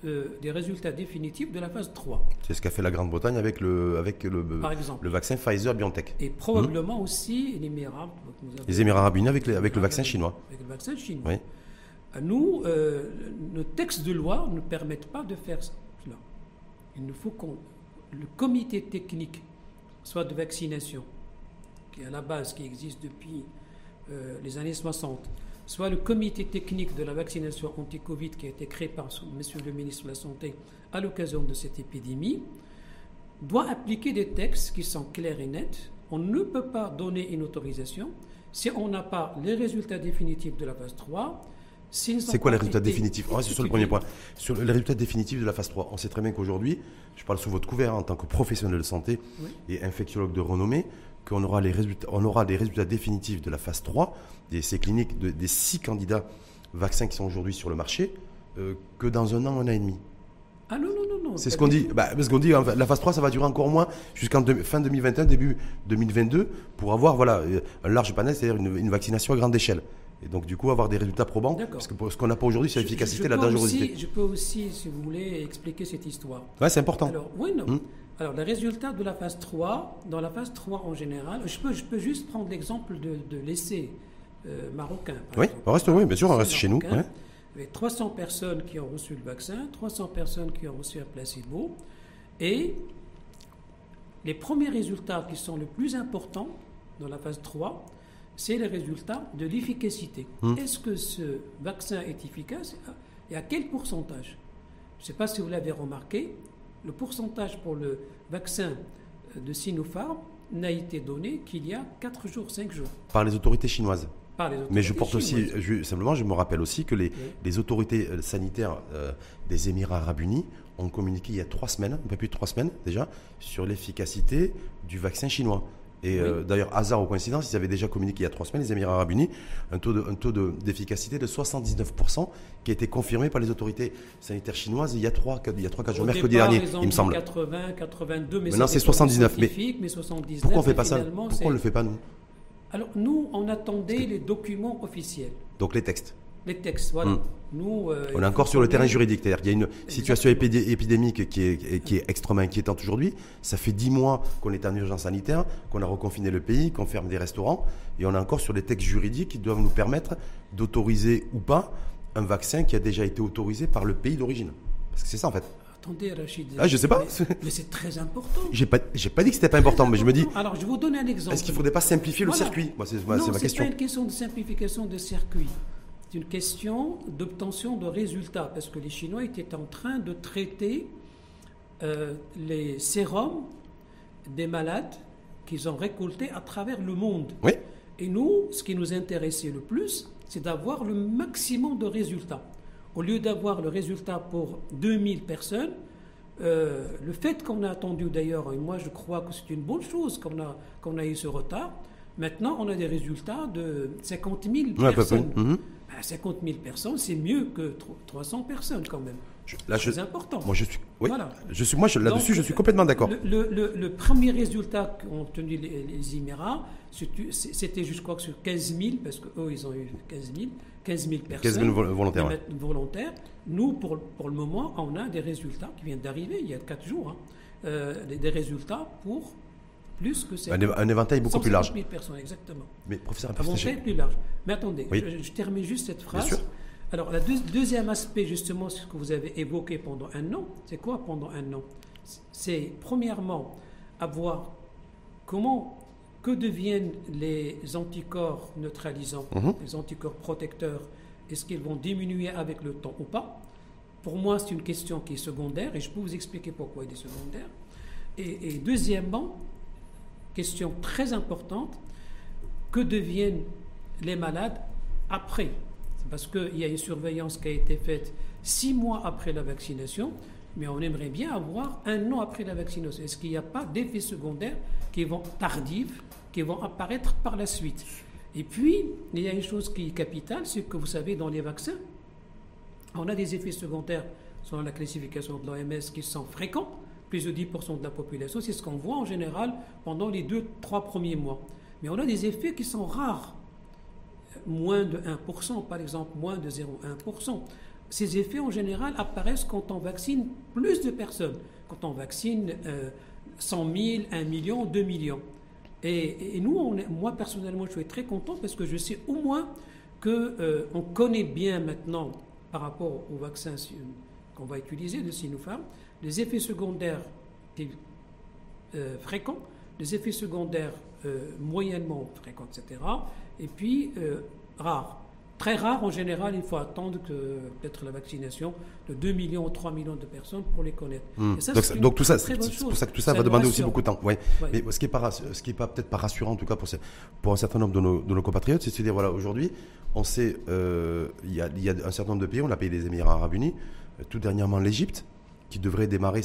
euh, des résultats définitifs de la phase 3. C'est ce qu'a fait la Grande-Bretagne avec le, avec le, le vaccin Pfizer-BioNTech. Et probablement aussi les Émirats. Les Émirats arabes unis avec, avec le vaccin chinois. Avec le vaccin chinois. Oui. Euh, nous, euh, nos textes de loi ne permettent pas de faire cela. Il nous faut que le comité technique, soit de vaccination, qui est à la base, qui existe depuis les années 60, soit le comité technique de la vaccination anti-Covid qui a été créé par Monsieur le ministre de la Santé à l'occasion de cette épidémie, doit appliquer des textes qui sont clairs et nets. On ne peut pas donner une autorisation si on n'a pas les résultats définitifs de la phase 3. C'est quoi les résultats définitifs? Oh, C'est sur le premier point. Sur les résultats définitifs de la phase 3, on sait très bien qu'aujourd'hui, je parle sous votre couvert en tant que professionnel de santé et infectiologue de renommée, qu'on aura les résultats, on aura les résultats définitifs de la phase 3 des essais cliniques des six candidats vaccins qui sont aujourd'hui sur le marché euh, que dans un an, un an et demi. Ah non, non, non, non. C'est ce qu'on dit. Bah, parce qu'on dit, la phase 3, ça va durer encore moins jusqu'en fin 2021, début 2022, pour avoir voilà, un large panel, c'est-à-dire une, vaccination à grande échelle. Et donc, du coup, avoir des résultats probants. Parce que ce qu'on n'a pas aujourd'hui, c'est l'efficacité et la dangerosité. je peux aussi, si vous voulez, expliquer cette histoire. Ouais, c'est important. Alors, oui, non. Hum. Alors, les résultats de la phase 3, dans la phase 3 en général, je peux, je peux juste prendre l'exemple de, de l'essai euh, marocain. Oui, on reste, oui, bien sûr, on reste chez nous. Ouais. Avec 300 personnes qui ont reçu le vaccin, 300 personnes qui ont reçu un placebo, et les premiers résultats qui sont les plus importants dans la phase 3, c'est les résultats de l'efficacité. Hum. Est-ce que ce vaccin est efficace? Et à quel pourcentage? Je ne sais pas si vous l'avez remarqué, le pourcentage pour le vaccin euh, de Sinopharm n'a été donné qu'il y a 4 jours, 5 jours. Par les autorités chinoises mais je porte aussi, simplement, je me rappelle aussi que les, les autorités euh, sanitaires euh, des Émirats arabes unis ont communiqué il y a trois semaines, un peu plus de trois semaines déjà, sur l'efficacité du vaccin chinois. Et d'ailleurs, hasard ou coïncidence, ils avaient déjà communiqué il y a trois semaines, les Émirats arabes unis, un taux, de, un taux d'efficacité de, 79% qui a été confirmé par les autorités sanitaires chinoises il y a 3 il y a 3 4 jours, mercredi dernier, il me semble. 80, 82, mais Maintenant c'est 79. Mais, mais 79, pourquoi on ne fait pas ça Pourquoi on ne le fait pas nous? Alors nous, on attendait les documents officiels. Donc les textes les textes, voilà. Hmm. Nous, euh, on est encore sur le terrain juridique, c'est-à-dire qu'il y a une situation épidémique qui est, qui est extrêmement inquiétante aujourd'hui. Ça fait dix mois qu'on est en urgence sanitaire, qu'on a reconfiné le pays, qu'on ferme des restaurants, et on est encore sur les textes juridiques qui doivent nous permettre d'autoriser ou pas un vaccin qui a déjà été autorisé par le pays d'origine. Parce que c'est ça en fait. Attendez, Rachid. Ah, je sais pas. Mais, c'est très important. J'ai pas, j'ai pas dit que c'était pas important, mais je me dis. Alors, je vous donner un exemple. Est-ce qu'il faudrait pas simplifier le circuit? Moi, c'est ma, non, ma question. pas une question de simplification de circuit. C'est une question d'obtention de résultats, parce que les Chinois étaient en train de traiter euh, les sérums des malades qu'ils ont récoltés à travers le monde. Oui. Et nous, ce qui nous intéressait le plus, c'est d'avoir le maximum de résultats. Au lieu d'avoir le résultat pour 2000 personnes, euh, le fait qu'on a attendu d'ailleurs, et moi je crois que c'est une bonne chose qu'on a, qu'on a eu ce retard, maintenant on a des résultats de 50 000 personnes. 50 000 personnes, c'est mieux que 300 personnes quand même. C'est important. Moi, je suis, oui, je suis, moi, là-dessus, je suis complètement d'accord. Le, premier résultat qu'ont tenu les, les Émirats, c'était, je crois, sur 15 000, parce qu'eux, ils ont eu 15 000, 15 000 personnes. 15 000 volontaires. volontaires. Nous, pour, pour le moment, on a des résultats qui viennent d'arriver il y a 4 jours, hein, euh, des résultats pour plus que c'est. Un, éventail beaucoup plus large. 000 personnes, exactement. Mais professeur, un éventail plus large. Mais attendez, je, termine juste cette phrase. Alors, le deuxième aspect, justement, ce que vous avez évoqué pendant un an, c'est quoi pendant un an? C'est premièrement avoir comment, que deviennent les anticorps neutralisants, mhm. les anticorps protecteurs Est-ce qu'ils vont diminuer avec le temps ou pas? Pour moi, c'est une question qui est secondaire et je peux vous expliquer pourquoi il est secondaire. Et, et deuxièmement, question très importante, que deviennent les malades après? Parce qu'il y a une surveillance qui a été faite six mois après la vaccination. mais on aimerait bien avoir un an après la vaccination. Est-ce qu'il n'y a pas d'effets secondaires qui vont tardifs, qui vont apparaître par la suite? Et puis, il y a une chose qui est capitale, c'est que vous savez, dans les vaccins, on a des effets secondaires selon la classification de l'OMS qui sont fréquents, plus de 10% de la population. C'est ce qu'on voit en général pendant les deux, trois premiers mois. Mais on a des effets qui sont rares. Moins de 1%, par exemple, moins de 0,1%. Ces effets, en général, apparaissent quand on vaccine plus de personnes. Quand on vaccine 100 000, 1 million, 2 millions. Et, nous, moi personnellement, je suis très content parce que je sais au moins qu'on euh, on connaît bien maintenant, par rapport au vaccin qu'on va utiliser de Sinopharm, les effets secondaires euh, fréquents, les effets secondaires euh, moyennement fréquents, etc. Et puis euh, rares. Très rares, en général, il faut attendre que peut-être la vaccination de 2 millions ou 3 millions de personnes pour les connaître. Hmm. donc, tout ça, c'est pour ça que tout ça, va demander aussi beaucoup de temps. Ouais. Mais ce qui n'est pas, ce qui est pas peut-être pas rassurant, en tout cas pour, pour un certain nombre de nos, de nos compatriotes, c'est de se dire voilà, aujourd'hui, on sait, il y, a, y, a, un certain nombre de pays, on a payé les Émirats Arabes Unis, tout dernièrement l'Égypte, qui devrait démarrer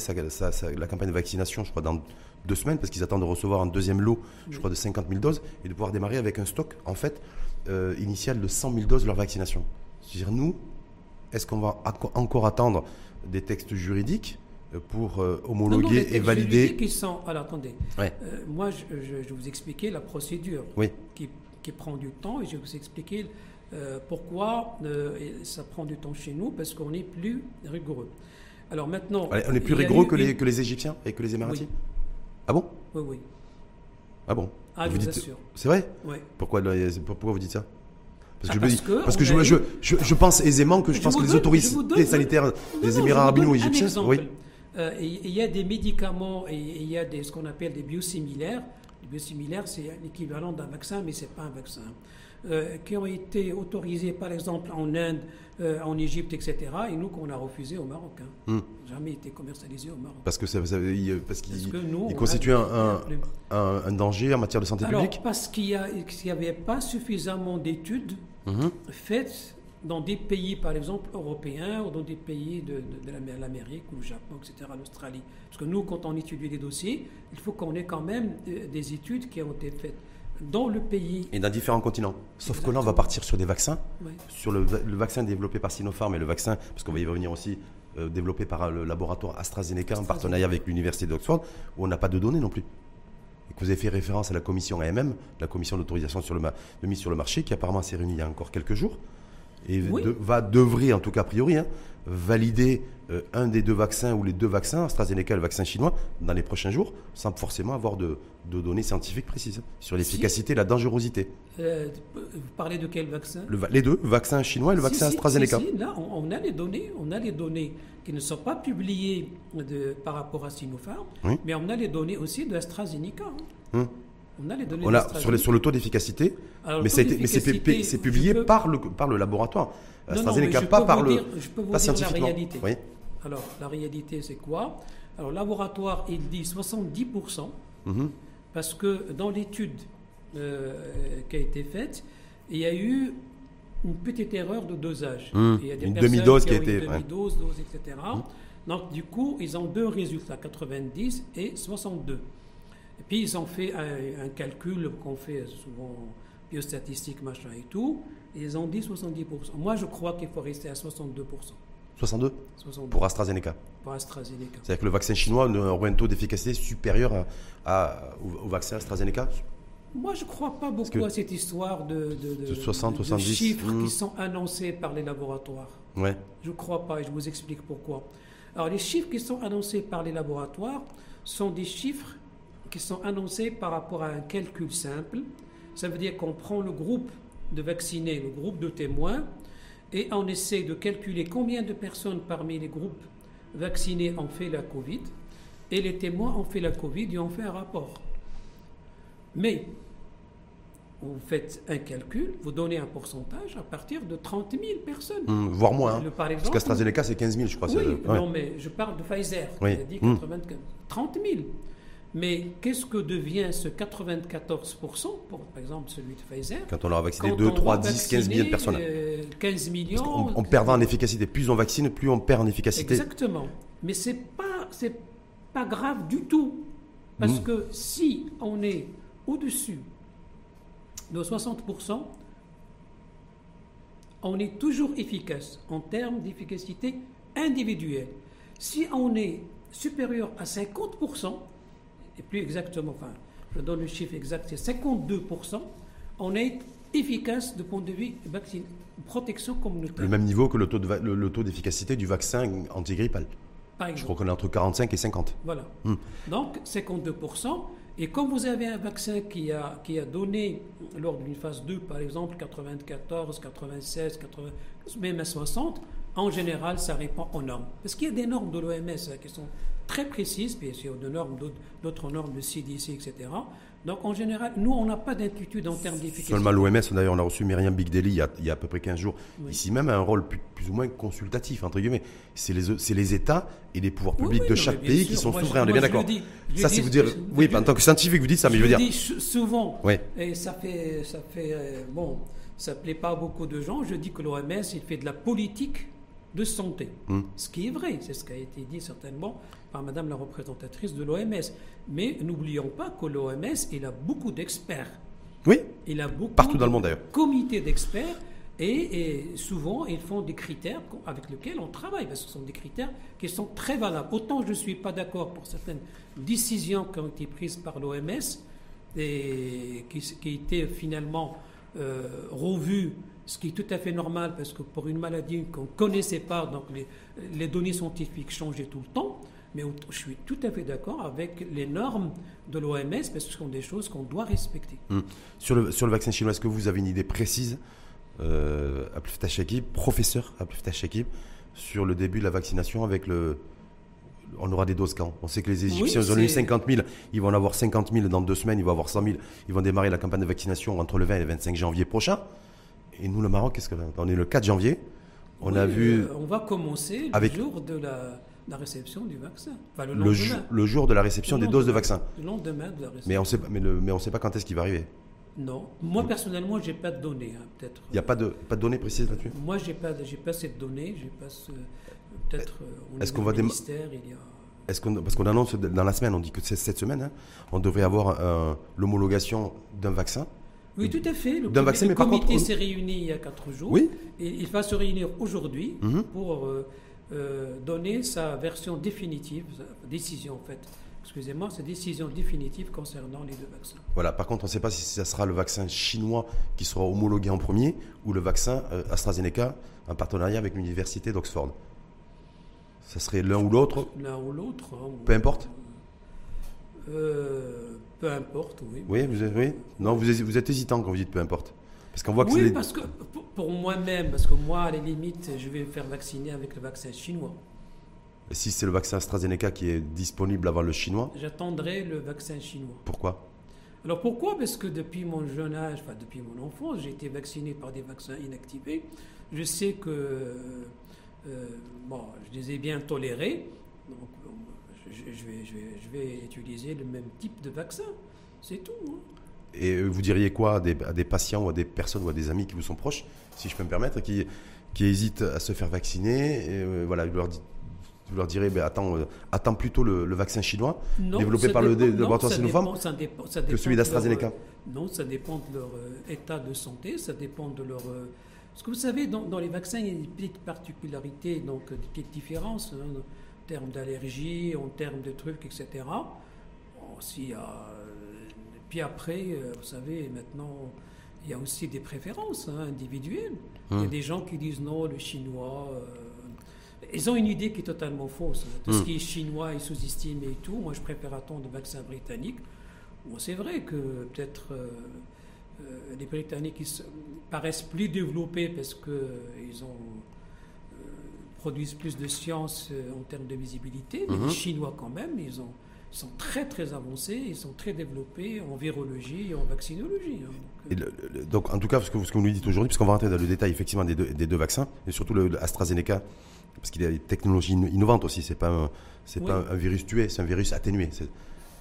la campagne de vaccination, je crois, dans deux semaines, parce qu'ils attendent de recevoir un deuxième lot, je crois, de 50 000 doses, et de pouvoir démarrer avec un stock, en fait, euh, initial de 100 000 doses de leur vaccination. C'est-à-dire, nous, est-ce qu'on va encore attendre des textes juridiques euh, pour euh, homologuer et valider qui sont... Alors, attendez. moi, je, je, vous expliquais la procédure qui, qui, prend du temps, et je vais vous expliquer pourquoi ça prend du temps chez nous, parce qu'on est plus rigoureux. Alors maintenant. on est plus rigoureux que, les, que les Égyptiens et que les Émiratis Ah bon? Oui, oui. Ah bon? Ah, je vous assure. C'est vrai? Oui. Pourquoi, pourquoi vous dites ça? Parce que, je, parce que, je, je, je, pense aisément que je, pense que les autorités sanitaires des Émirats arabes unis égyptiens? Oui. Euh, il y a des médicaments et il y a des, ce qu'on appelle des biosimilaires. Les biosimilaires, c'est l'équivalent d'un vaccin, mais ce n'est pas un vaccin. Euh, qui ont été autorisés par exemple en Inde, euh, en Égypte, etc. Et nous qu'on a refusé au Maroc. Hein. Hmm. Jamais été commercialisé au Maroc. Parce que ça, parce qu'il constitue un, un, danger en matière de santé Alors, publique. Parce qu'il n'y avait pas suffisamment d'études mhm. faites dans des pays, par exemple, européens ou dans des pays de, de, l'Amérique ou le Japon, etc., l'Australie. Parce que nous, quand on étudie les dossiers, il faut qu'on ait quand même euh, des études qui ont été faites dans le pays. Et dans différents continents. Sauf que là, on va partir sur des vaccins. Sur le, vaccin développé par Sinopharm et le vaccin, parce qu'on va y revenir aussi, euh, développé par le laboratoire AstraZeneca, en partenariat avec l'Université d'Oxford, où on n'a pas de données non plus. Et que vous avez fait référence à la commission AMM, la commission d'autorisation sur le de mise sur le marché, qui apparemment s'est réunie il y a encore quelques jours, et va devrait, en tout cas a priori, hein, valider euh, un des deux vaccins ou les deux vaccins, AstraZeneca et le vaccin chinois, dans les prochains jours, sans forcément avoir de, données scientifiques précises sur l'efficacité et la dangerosité. Euh, vous parlez de quel vaccin? Les deux, le vaccin chinois et le vaccin AstraZeneca. là, on, a les données, on a les données qui ne sont pas publiées de, par rapport à Sinopharm, mais on a les données aussi de AstraZeneca. Hein. Hum. On a les données sur, sur, le taux d'efficacité, mais c'est publié par, le, par le laboratoire. AstraZeneca, pas par le. je peux vous dire la réalité. Alors, la réalité, c'est quoi? Alors, laboratoire, il dit 70%, mhm. parce que dans l'étude euh, qui a été faite, il y a eu une petite erreur de dosage. Mhm. Il y a des une demi-dose qui, a été. Une demi-dose, dose, etc. Mhm. Donc, du coup, ils ont deux résultats, 90 et 62. Et puis ils ont fait un, calcul qu'on fait souvent biostatistique, machin et tout, ils ont dit 70%. Moi, je crois qu'il faut rester à 62%. 62, Pour AstraZeneca. Pour AstraZeneca. C'est-à-dire que le vaccin chinois a un taux d'efficacité supérieur à, au, vaccin AstraZeneca moi, je ne crois pas beaucoup à cette histoire de, de, 60, 70, chiffres qui hmm. sont annoncés par les laboratoires. Ouais. Je ne crois pas et je vous explique pourquoi. Alors, les chiffres qui sont annoncés par les laboratoires sont des chiffres qui sont annoncés par rapport à un calcul simple. Ça veut dire qu'on prend le groupe de vaccinés, le groupe de témoins, et on essaie de calculer combien de personnes parmi les groupes vaccinés ont fait la Covid, et les témoins ont fait la Covid et ont fait un rapport. Mais vous faites un calcul, vous donnez un pourcentage à partir de 30 000 personnes. Mmh, voire moins. Hein. Parce qu'AstraZeneca, c'est 15 000, je crois. Oui, non, mais je parle de Pfizer. Oui. dit 30 000. Mais qu'est-ce que devient ce 94% pour, par exemple, celui de Pfizer Quand on leur a vacciné 2, 3, 10, 15 millions de personnes. 15 millions. On, perd en efficacité. Plus on vaccine, plus on perd en efficacité. Exactement. Mais c'est pas, c'est pas grave du tout. Parce Mm. que si on est au-dessus de 60%, on est toujours efficace en termes d'efficacité individuelle. Si on est supérieur à 50%, et plus exactement, enfin, je donne le chiffre exact, c'est 52%, on est efficace du point de vue vaccin, protection communautaire. Le même niveau que le taux de va- le- le taux d'efficacité du vaccin antigrippal. par Je crois qu'on est entre 45 et 50. Voilà. Hmm. Donc, 52%. Et quand vous avez un vaccin qui a, qui a donné, lors d'une phase 2, par exemple, 94, 96, 80, même à 60, en général, ça répond aux normes. Parce qu'il y a des normes de l'OMS qui sont très précises, puis il y a des normes, d'autres- normes de CDC, etc. Donc, en général, nous, on n'a pas d'inquiétude en termes d'efficacité. Seulement l'OMS, d'ailleurs, on a reçu Myriam Big Daily il y a, il y a à peu près 15 jours. Oui. Ici même, a un rôle plus, plus ou moins consultatif, entre guillemets. C'est les, les États et les pouvoirs publics oui, de chaque bien pays sûr. qui sont Moi, je- souverains, on est bien je d'accord. Je Ça, c'est vous dire. je- Oui, je- en tant que scientifique, vous dites ça, mais je veux dire. dis sou- souvent. Et ça fait, ça fait, euh, bon, ça plaît pas à beaucoup de gens. Je dis que l'OMS, il fait de la politique de santé. Hmm. Ce qui est vrai, c'est ce qui a été dit certainement par Madame la représentatrice de l'OMS. Mais n'oublions pas que l'OMS, il a beaucoup d'experts. Oui, Il a beaucoup Partout dans le de monde, d'ailleurs. comités d'experts et, et souvent ils font des critères avec lesquels on travaille parce que ce sont des critères qui sont très valables. Autant je ne suis pas d'accord pour certaines décisions qui ont été prises par l'OMS et qui, qui étaient finalement euh, revues, ce qui est tout à fait normal parce que pour une maladie qu'on ne connaissait pas, donc les, les données scientifiques changeaient tout le temps. Mais je suis tout à fait d'accord avec les normes de l'OMS parce que ce sont des choses qu'on doit respecter. Hum. Sur, le, sur le vaccin chinois, est-ce que vous avez une idée précise, euh, Shakib, professeur Abdel Shakib, sur le début de la vaccination avec le. On aura des doses quand? On sait que les Égyptiens Oui, ont eu c'est- 50 000, ils vont en avoir 50 000 dans deux semaines, ils vont avoir 100 000, ils vont démarrer la campagne de vaccination entre le 20 et le 25 janvier prochain. Et nous, le Maroc, qu'est-ce que on est le 4 janvier On Oui, a vu euh, on va commencer le avec- jour de la, la réception du vaccin. Enfin, le le, ju- le jour de la réception des doses de vaccin. Le lendemain de la réception. Mais on sait pas, mais le- mais on sait pas quand est-ce qu'il va arriver. Non. Moi, personnellement, j'ai pas de données. hein, peut-être. Il n'y a pas de, pas de données précises là-dessus? Moi, j'ai pas, j'ai pas cette donnée. J'ai pas ce- peut-être euh, Est-ce qu'on va déma- ministère, il y a. Est-ce qu'on, parce qu'on annonce dans la semaine, on dit que c'est cette semaine, hein, on devrait avoir euh, l'homologation d'un vaccin. Oui, tout à fait. Le, D'un vaccin, comité contre, s'est réuni il y a quatre jours. Oui. Et il va se réunir aujourd'hui Mhm. pour euh, euh, donner sa version définitive, sa décision en fait. Excusez-moi, sa décision définitive concernant les deux vaccins. Voilà. Par contre, on ne sait pas si ça sera le vaccin chinois qui sera homologué en premier ou le vaccin euh, AstraZeneca en partenariat avec l'université d'Oxford. Ça serait l'un ou l'autre, L'un ou l'autre. hein, peu importe. Peu importe, oui. Oui, vous êtes, oui Non, vous, êtes- vous êtes hésitant quand vous dites peu importe. Parce qu'on voit que Oui, parce que pour, moi-même, parce que moi, à la limite, je vais me faire vacciner avec le vaccin chinois. si c'est le vaccin AstraZeneca qui est disponible avant le chinois, J'attendrai le vaccin chinois. pourquoi? Alors pourquoi? Parce que depuis mon jeune âge, enfin depuis mon enfance, j'ai été vacciné par des vaccins inactivés. Je sais que euh, bon, je les ai bien tolérés. Je, je vais, je, vais, je vais utiliser le même type de vaccin. C'est tout. hein. Et euh, vous diriez quoi à des, à des patients ou à des personnes ou à des amis qui vous sont proches, si je peux me permettre, qui, qui hésitent à se faire vacciner et, euh, voilà, vous leur, dites- vous leur direz, ben, attends, euh, attends plutôt le, le vaccin chinois Non, développé par le dépend- dé- non, laboratoire Sinopharm que celui d'AstraZeneca. euh, Non, ça dépend de leur euh, état de santé, ça dépend de leur. parce que vous savez, dans, dans les vaccins, il y a des petites particularités, donc des petites différences hein, termes d'allergie, en termes de trucs, etc. Bon, a, euh, puis après, euh, vous savez, maintenant, il y a aussi des préférences hein, individuelles. Il y a Hum. des gens qui disent non, le chinois. euh, ils ont une idée qui est totalement fausse. Tout ce Hum. qui est chinois est sous-estimé et tout. Moi, je préfère attendre le vaccin britannique. Bon, c'est vrai que peut-être euh, euh, les Britanniques ils se- paraissent plus développés parce qu'ils ont produisent plus de science euh, en termes de visibilité, mais Mhm. les Chinois quand même, ils ont ils sont très très avancés, ils sont très développés en virologie et en vaccinologie. hein. Donc, Et le- le- donc, en tout cas, ce que, vous- ce que vous nous dites aujourd'hui, puisqu'on va rentrer dans le détail effectivement des deux, des deux vaccins, et surtout le, le AstraZeneca, parce qu'il y a des technologies inno- innovantes aussi, c'est pas un, Oui. pas un virus tué, c'est un virus atténué.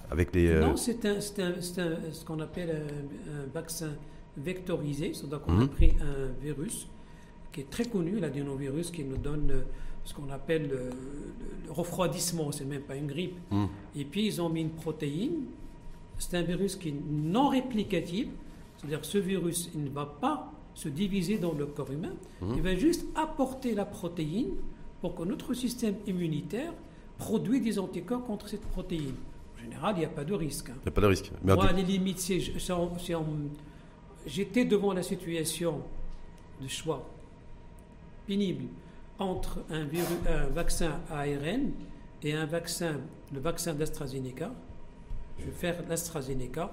Avec les, euh, Non, c'est un, un- un- ce qu'on appelle un, vaccin vectorisé. C'est-à-dire qu'on Mhm. a pris un virus qui est très connu, l'adénovirus, qui nous donne euh, ce qu'on appelle le, le refroidissement, c'est même pas une grippe. Hum. Et puis ils ont mis une protéine. C'est un virus qui est non réplicatif, c'est-à-dire que ce virus il ne va pas se diviser dans le corps humain, Mhm. il va juste apporter la protéine pour que notre système immunitaire produise des anticorps contre cette protéine. En général, il n'y a pas de risque. hein. Il n'y a pas de risque. Mais Moi, à la limite, si, je- si on- si on- j'étais devant la situation de choix pénible entre un, viru- un vaccin ARN et un vaccin, le vaccin d'AstraZeneca, je vais faire l'AstraZeneca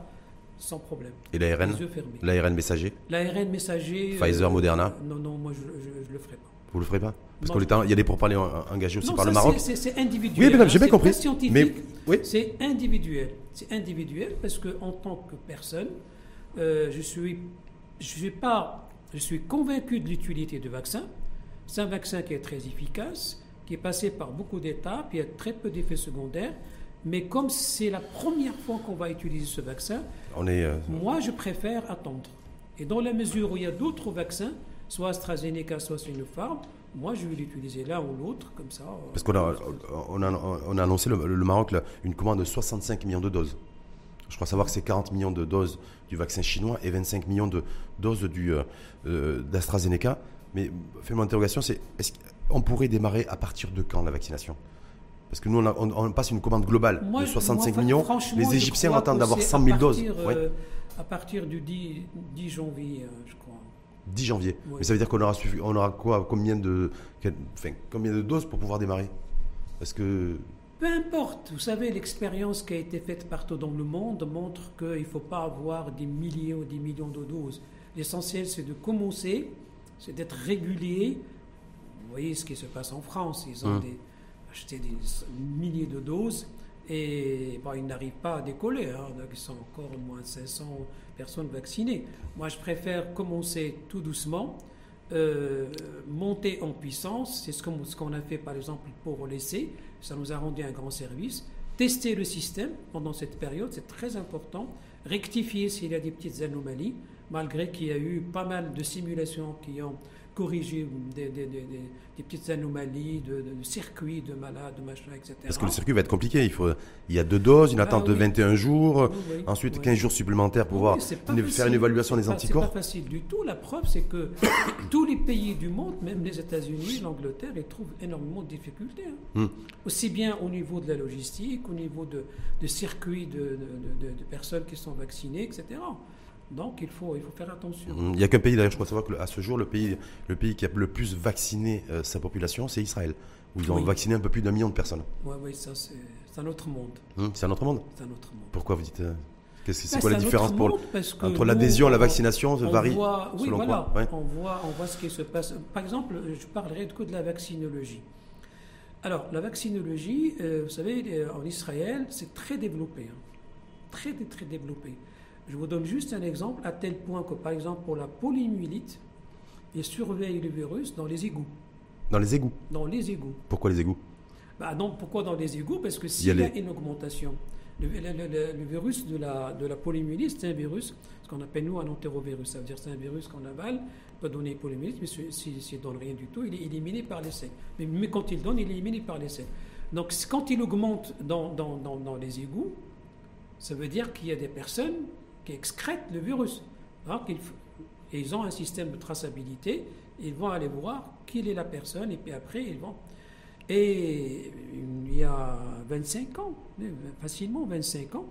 sans problème. Et l'ARN. L'ARN messager? L'ARN messager. Pfizer, Moderna? Non, non, moi je ne le ferai pas. Vous le ferez pas? Parce qu'on il y a des pourparlers en- engagés aussi Non, par ça, le Maroc. c'est- individuel. Oui, mais non, hein, j'ai bien compris. scientifique. Mais oui, C'est individuel. C'est individuel parce que en tant que personne, euh, je suis, je suis pas, je suis convaincu de l'utilité du vaccin. C'est un vaccin qui est très efficace, qui est passé par beaucoup d'étapes, il y a très peu d'effets secondaires. Mais comme c'est la première fois qu'on va utiliser ce vaccin, on est. euh, moi je préfère attendre. Et dans la mesure où il y a d'autres vaccins, soit AstraZeneca, soit Sinopharm, moi je vais l'utiliser l'un ou l'autre, comme ça. euh, Parce qu'on a, on a, on a annoncé le, le Maroc là, une commande de 65 millions de doses. Je crois savoir que c'est 40 millions de doses du vaccin chinois et 25 millions de doses du, euh, d'AstraZeneca. Mais fais-moi interrogation, c'est est-ce qu'on pourrait démarrer à partir de quand la vaccination? Parce que nous, on, a- on- on passe une commande globale Moi, de 65 moi, millions. Les Égyptiens attendent d'avoir c'est 100 000 à doses. Ouais. euh, À partir du 10, 10 janvier, euh, je crois. 10 janvier. Oui. Mais ça veut dire qu'on aura, suffi- on aura quoi Combien de, enfin, combien de doses pour pouvoir démarrer? Parce que Peu importe, vous savez, l'expérience qui a été faite partout dans le monde montre qu'il ne faut pas avoir des milliers ou des millions de doses. L'essentiel, c'est de commencer, c'est d'être régulier. Vous voyez ce qui se passe en France, ils ont Hum. des- acheté des milliers de doses et bon, ils n'arrivent pas à décoller. Hein, donc ils sont encore au moins 500 personnes vaccinées. Moi, je préfère commencer tout doucement, euh, monter en puissance. C'est ce qu'on ce qu'on a fait par exemple pour l'essai. Ça nous a rendu un grand service. Tester le système pendant cette période, c'est très important. Rectifier s'il y a des petites anomalies, malgré qu'il y a eu pas mal de simulations qui ont corrigé des, des- des- des- des petites anomalies de, de- de circuits, de malades, de machin, etc. Parce que le circuit va être compliqué. Il, faut, il y a deux doses, une Ah attente de oui. 21 jours, Oui, oui, ensuite oui. 15 jours supplémentaires pour pouvoir une- faire une évaluation des pas- anticorps. C'est pas facile du tout. La preuve, c'est que tous les pays du monde, même les États-Unis, l'Angleterre, ils trouvent énormément de difficultés. hein. Hmm. Aussi bien au niveau de la logistique, au niveau de, de circuits de personnes qui sont vaccinées, etc. Donc il faut, il faut faire attention. Il n'y a qu'un pays, d'ailleurs, je crois savoir qu'à ce jour, le pays, le pays qui a le plus vacciné euh, sa population, c'est Israël, où ils ont Oui. vacciné un peu plus d'un million de personnes. Oui, oui, ça c'est un autre monde. Hum, c'est un autre monde. C'est un autre monde. Pourquoi vous dites euh, C'est Ben, quoi la différence pour, entre l'adhésion à la on- vaccination on varie voit, oui, selon voilà, quoi Ouais. on, voit, on voit ce qui se passe. Par exemple, je parlerai que de la vaccinologie. Alors, la vaccinologie, euh, vous savez, euh, en Israël, c'est très développé. hein. Très, très développé. Je vous donne juste un exemple, à tel point que, par exemple, pour la polymyélite, ils surveillent le virus dans les égouts. Dans les égouts. Dans les égouts. Pourquoi les égouts? Bah non, pourquoi dans les égouts? Parce que y s'il a y, a les- une augmentation, le, le- le- le- le virus de la, de la polymyélite, c'est un virus, ce qu'on appelle nous un entérovirus. Ça veut dire que c'est un virus qu'on avale, peut donner polymyélite, mais s'il si, ne donne rien du tout, il est éliminé par les selles. Mais, mais quand il donne, il est éliminé par les selles. Donc quand il augmente dans, dans, dans, dans les égouts, ça veut dire qu'il y a des personnes qui excrètent le virus. Ils ont un système de traçabilité, ils vont aller voir qui est la personne, et puis après, ils vont... Et il y a 25 ans, facilement 25 ans,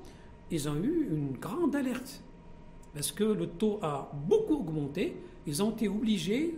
ils ont eu une grande alerte. Parce que le taux a beaucoup augmenté. Ils ont été obligés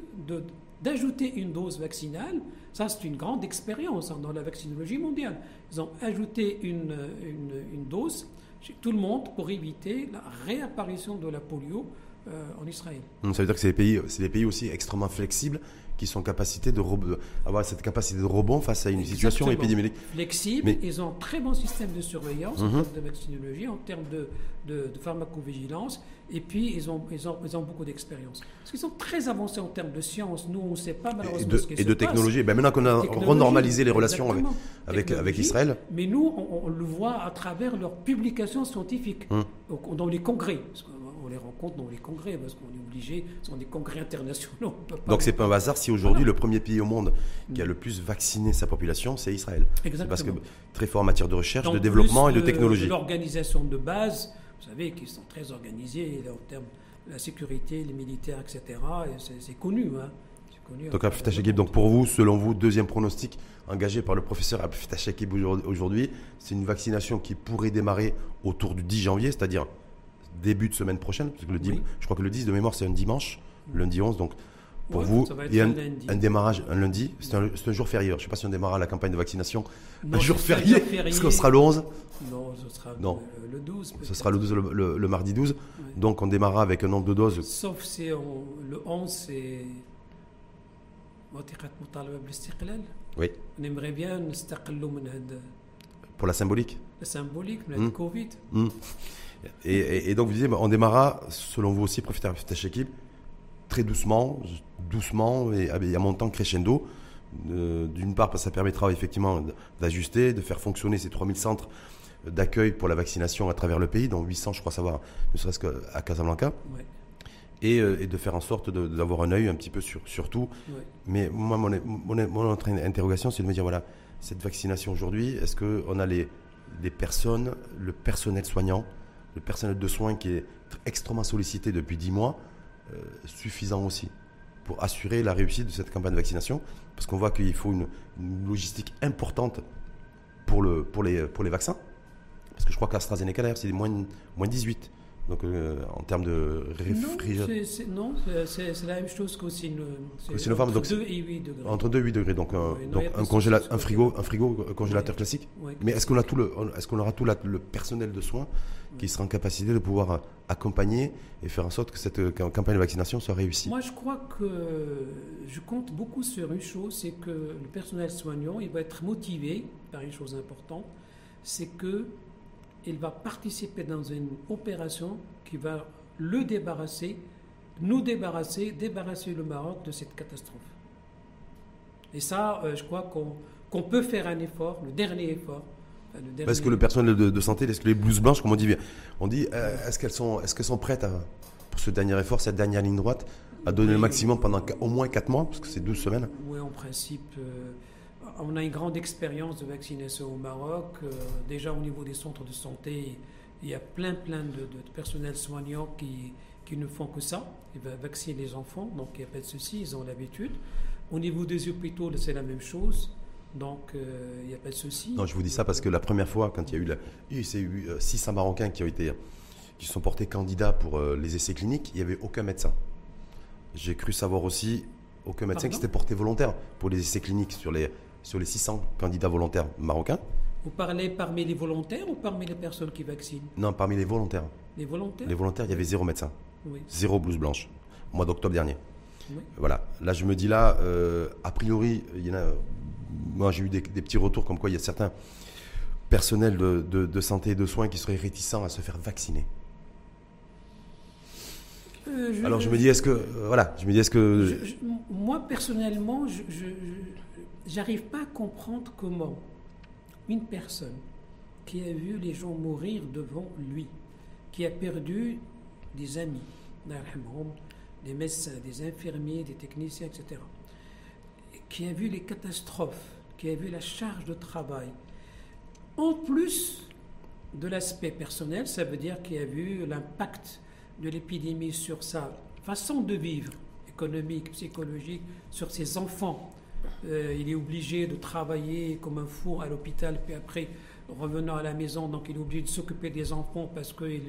d'ajouter une dose vaccinale. Ça, c'est une grande expérience hein, dans la vaccinologie mondiale. Ils ont ajouté une dose chez tout le monde pour éviter la réapparition de la polio euh, en Israël. Ça veut dire que c'est des pays, c'est des pays aussi extrêmement flexibles qui sont capacités de re- avoir cette capacité de rebond face à une situation épidémique. flexible. Mais- Ils ont un très bon système de surveillance en Mhm. termes de vaccinologie, en termes de, de- de pharmacovigilance. Et puis, ils ont, ils ont, ils ont beaucoup d'expérience. Parce qu'ils sont très avancés en termes de science. Nous, on ne sait pas Et malheureusement de, ce qui et se de technologie. Ben maintenant qu'on a renormalisé les relations avec. Israël, Mais nous, on, on le voit à travers leurs publications scientifiques Hum. dans les congrès. Parce qu'on les rencontres dans les congrès, parce qu'on est obligé, ce sont des congrès internationaux. Donc c'est pas un hasard si aujourd'hui le premier pays au monde qui a le plus vacciné sa population, c'est Israël. Exactement. Parce que très fort en matière de recherche, de développement et de technologie. L'organisation de base, vous savez, qu'ils sont très organisés en termes de la sécurité, les militaires, etc. C'est connu. Hein. Donc donc pour vous, selon vous, deuxième pronostic engagé par le professeur Abfitah aujourd'hui, c'est une vaccination qui pourrait démarrer autour du 10 janvier, c'est-à-dire début de semaine prochaine, parce que le je crois que le 10 de mémoire c'est un dimanche, lundi 11, donc pour vous, il y a un, démarrage un lundi, c'est un, jour férié. Je ne sais pas si on démarrera la campagne de vaccination un jour férié, est-ce qu'on sera le 11 Non, ce sera Le, 12. Ce sera le 12, le, mardi 12. Donc on démarrera avec un nombre de doses. Sauf si le 11, c'est oui. On aimerait bien Pour la symbolique La symbolique, le hmm. Covid. Hmm. Et, donc vous disiez, on démarra, selon vous aussi, profiter de cette équipe, très doucement, doucement et à montant crescendo. Euh, d'une part, parce que ça permettra effectivement d'ajuster, de faire fonctionner ces 3000 centres d'accueil pour la vaccination à travers le pays, dont 800, je crois savoir, ne serait-ce qu'à Casablanca. Euh, et, de faire en sorte d'avoir un œil un petit peu sur, sur tout. Mais moi, mon, mon, mon interrogation, c'est de me dire, voilà, cette vaccination aujourd'hui, est-ce qu'on a les, les personnes, le personnel soignant, le personnel de soins qui est extrêmement sollicité depuis 10 mois, suffisant aussi pour assurer la réussite de cette campagne de vaccination Parce qu'on voit qu'il faut une, logistique importante pour, le, pour, les, pour les vaccins. Parce que je crois qu'AstraZeneca, d'ailleurs, c'est moins, moins 18. Donc euh, en termes de réfrigération. Non, c'est la même chose qu'au Sinopharm. Entre 2 et 8 degrés. Entre 2 et 8 degrés. Donc, un, donc un, un, frigo, un frigo congélateur classique. Mais est-ce qu'on qu'on aura tout le personnel de soins qui sera en capacité de pouvoir accompagner et faire en sorte que cette euh, campagne de vaccination soit réussie? Moi, je crois que je compte beaucoup sur une chose, c'est que le personnel soignant, il va être motivé par une chose importante, c'est que il va participer dans une opération qui va le débarrasser, nous débarrasser, débarrasser le Maroc de cette catastrophe. Et ça, euh, je crois qu'on peut faire un effort, le dernier effort. Parce que le personnel de, santé, est-ce que les blouses blanches, comme on dit, on dit euh, est-ce qu'elles sont, est sont prêtes pour ce dernier effort, cette dernière ligne droite, à donner le maximum pendant au moins 4 mois, parce que c'est 12 semaines? Oui, en principe. Euh, on a une grande expérience de vaccination au Maroc. Euh, déjà au niveau des centres de santé, il y a plein, plein de, personnels soignants qui, qui, ne font que ça. Ils vont vacciner les enfants, donc il n'y a pas de souci, ils ont l'habitude. Au niveau des hôpitaux, c'est la même chose. Donc, euh, il n'y a pas de souci. Non, je vous dis ça parce que la première fois, quand il y a eu, la, il y a eu 600 euh, Marocains qui ont été, qui sont portés candidats pour les essais cliniques, il n'y avait aucun médecin. J'ai cru savoir aussi aucun médecin qui s'était porté volontaire pour les essais cliniques sur les sur les 600 candidats volontaires marocains. Vous parlez parmi les volontaires ou parmi les personnes qui vaccinent? Non, parmi les volontaires. Les volontaires? Les volontaires, il y avait zéro médecin. Zéro blouse blanche, au mois d'octobre dernier. Voilà. Là, je me dis là, euh, a priori, il y en a. Moi, j'ai eu des, petits retours comme quoi il y a certains personnels de, santé et de soins qui seraient réticents à se faire vacciner. Euh, Alors je me dis est-ce que euh, voilà je me dis est-ce que moi personnellement je, j'arrive pas à comprendre comment une personne qui a vu les gens mourir devant lui, qui a perdu des amis, des médecins, des infirmiers, des techniciens, etc., qui a vu les catastrophes, qui a vu la charge de travail, en plus de l'aspect personnel, ça veut dire qu'il a vu l'impact de l'épidémie sur sa façon de vivre, économique, psychologique, sur ses enfants, euh, il est obligé de travailler comme un fou à l'hôpital, puis après, revenant à la maison, donc il est obligé de s'occuper des enfants parce qu'il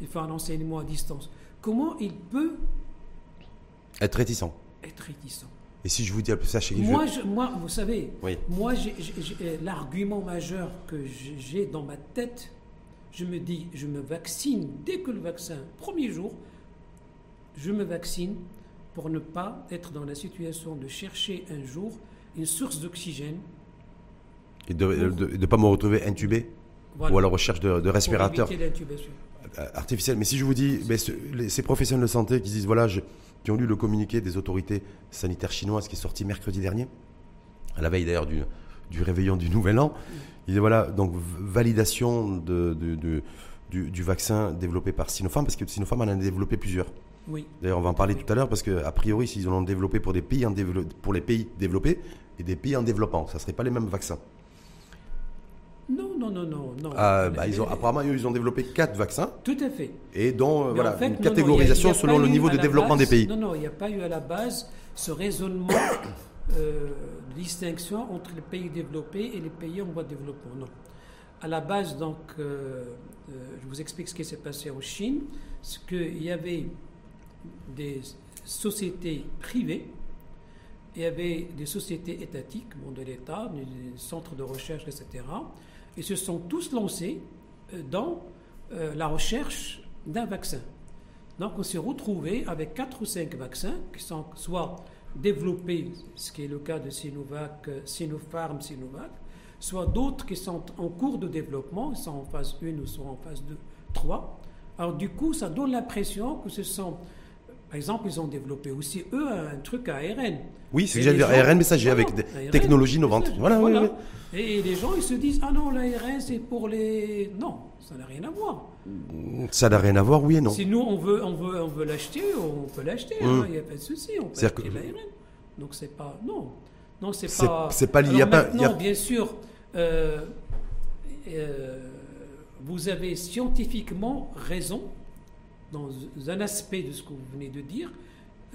il fait un enseignement à distance. Comment il peut être réticent Être réticent? Et si je vous dis ça chez moi, moi, vous savez, moi, l'argument majeur que j'ai dans ma tête, je me dis, je me vaccine dès que le vaccin, premier jour, je me vaccine pour ne pas être dans la situation de chercher un jour une source d'oxygène. Et de ne pas me retrouver intubé Ou à la recherche de, de respirateurs euh, artificiels. Mais si je vous dis, mais ces professionnels de santé qui disent, voilà, qui ont lu le communiqué des autorités sanitaires chinoises qui est sorti mercredi dernier, à la veille d'ailleurs du, du réveillon du Nouvel An, ils disent, voilà, donc validation de, de, du, du vaccin développé par Sinopharm, parce que Sinopharm en a développé plusieurs. Oui. D'ailleurs, on va en parler tout à l'heure, parce qu'a priori, s'ils en ont développé pour, des pays en dévelop- pour les pays développés et des pays en développement, ça ne serait pas les mêmes vaccins. Non, non, non, non. non. Ah, bah, Les- ils ont, apparemment, eux, ils ont développé quatre vaccins, Tout à fait. et dont euh, voilà, en fait, une non, catégorisation y a- y a selon le niveau de développement base- des pays. Non, non, il n'y a pas eu à la base ce raisonnement euh, de distinction entre les pays développés et les pays en voie de développement. Non. À la base, donc, euh, euh, je vous explique ce qui s'est passé en Chine. C'est qu'il y avait des sociétés privées, il y avait des sociétés étatiques, bon, de l'État, des centres de recherche, etc. Ils se sont tous lancés euh, dans euh, la recherche d'un vaccin. Donc on s'est retrouvé avec quatre ou cinq vaccins qui sont soit développés, ce qui est le cas de Sinovac, euh, Sinopharm, Sinovac, soit d'autres qui sont en cours de développement, ils sont en phase 1 ou sont en phase 2, 3. Alors du coup, ça donne l'impression que ce sont, par exemple, ils ont développé aussi, eux, un truc à ARN. Oui, c'est gens- ARN messager Voilà, avec des ARN, technologies innovantes. Voilà, oui, oui. Et les gens, ils se disent, ah non, l'ARN, c'est pour les... Non, ça n'a rien à voir. Ça n'a rien à voir, oui et non. Si nous, on veut, on veut, on veut l'acheter, on peut l'acheter, il Mm. n'y a pas de souci, on peut acheter que- l'ARN. Donc c'est pas... Non, non c'est pas... c'est pas lié, Alors y a pas- maintenant, a- bien sûr, euh, euh, vous avez scientifiquement raison dans un aspect de ce que vous venez de dire,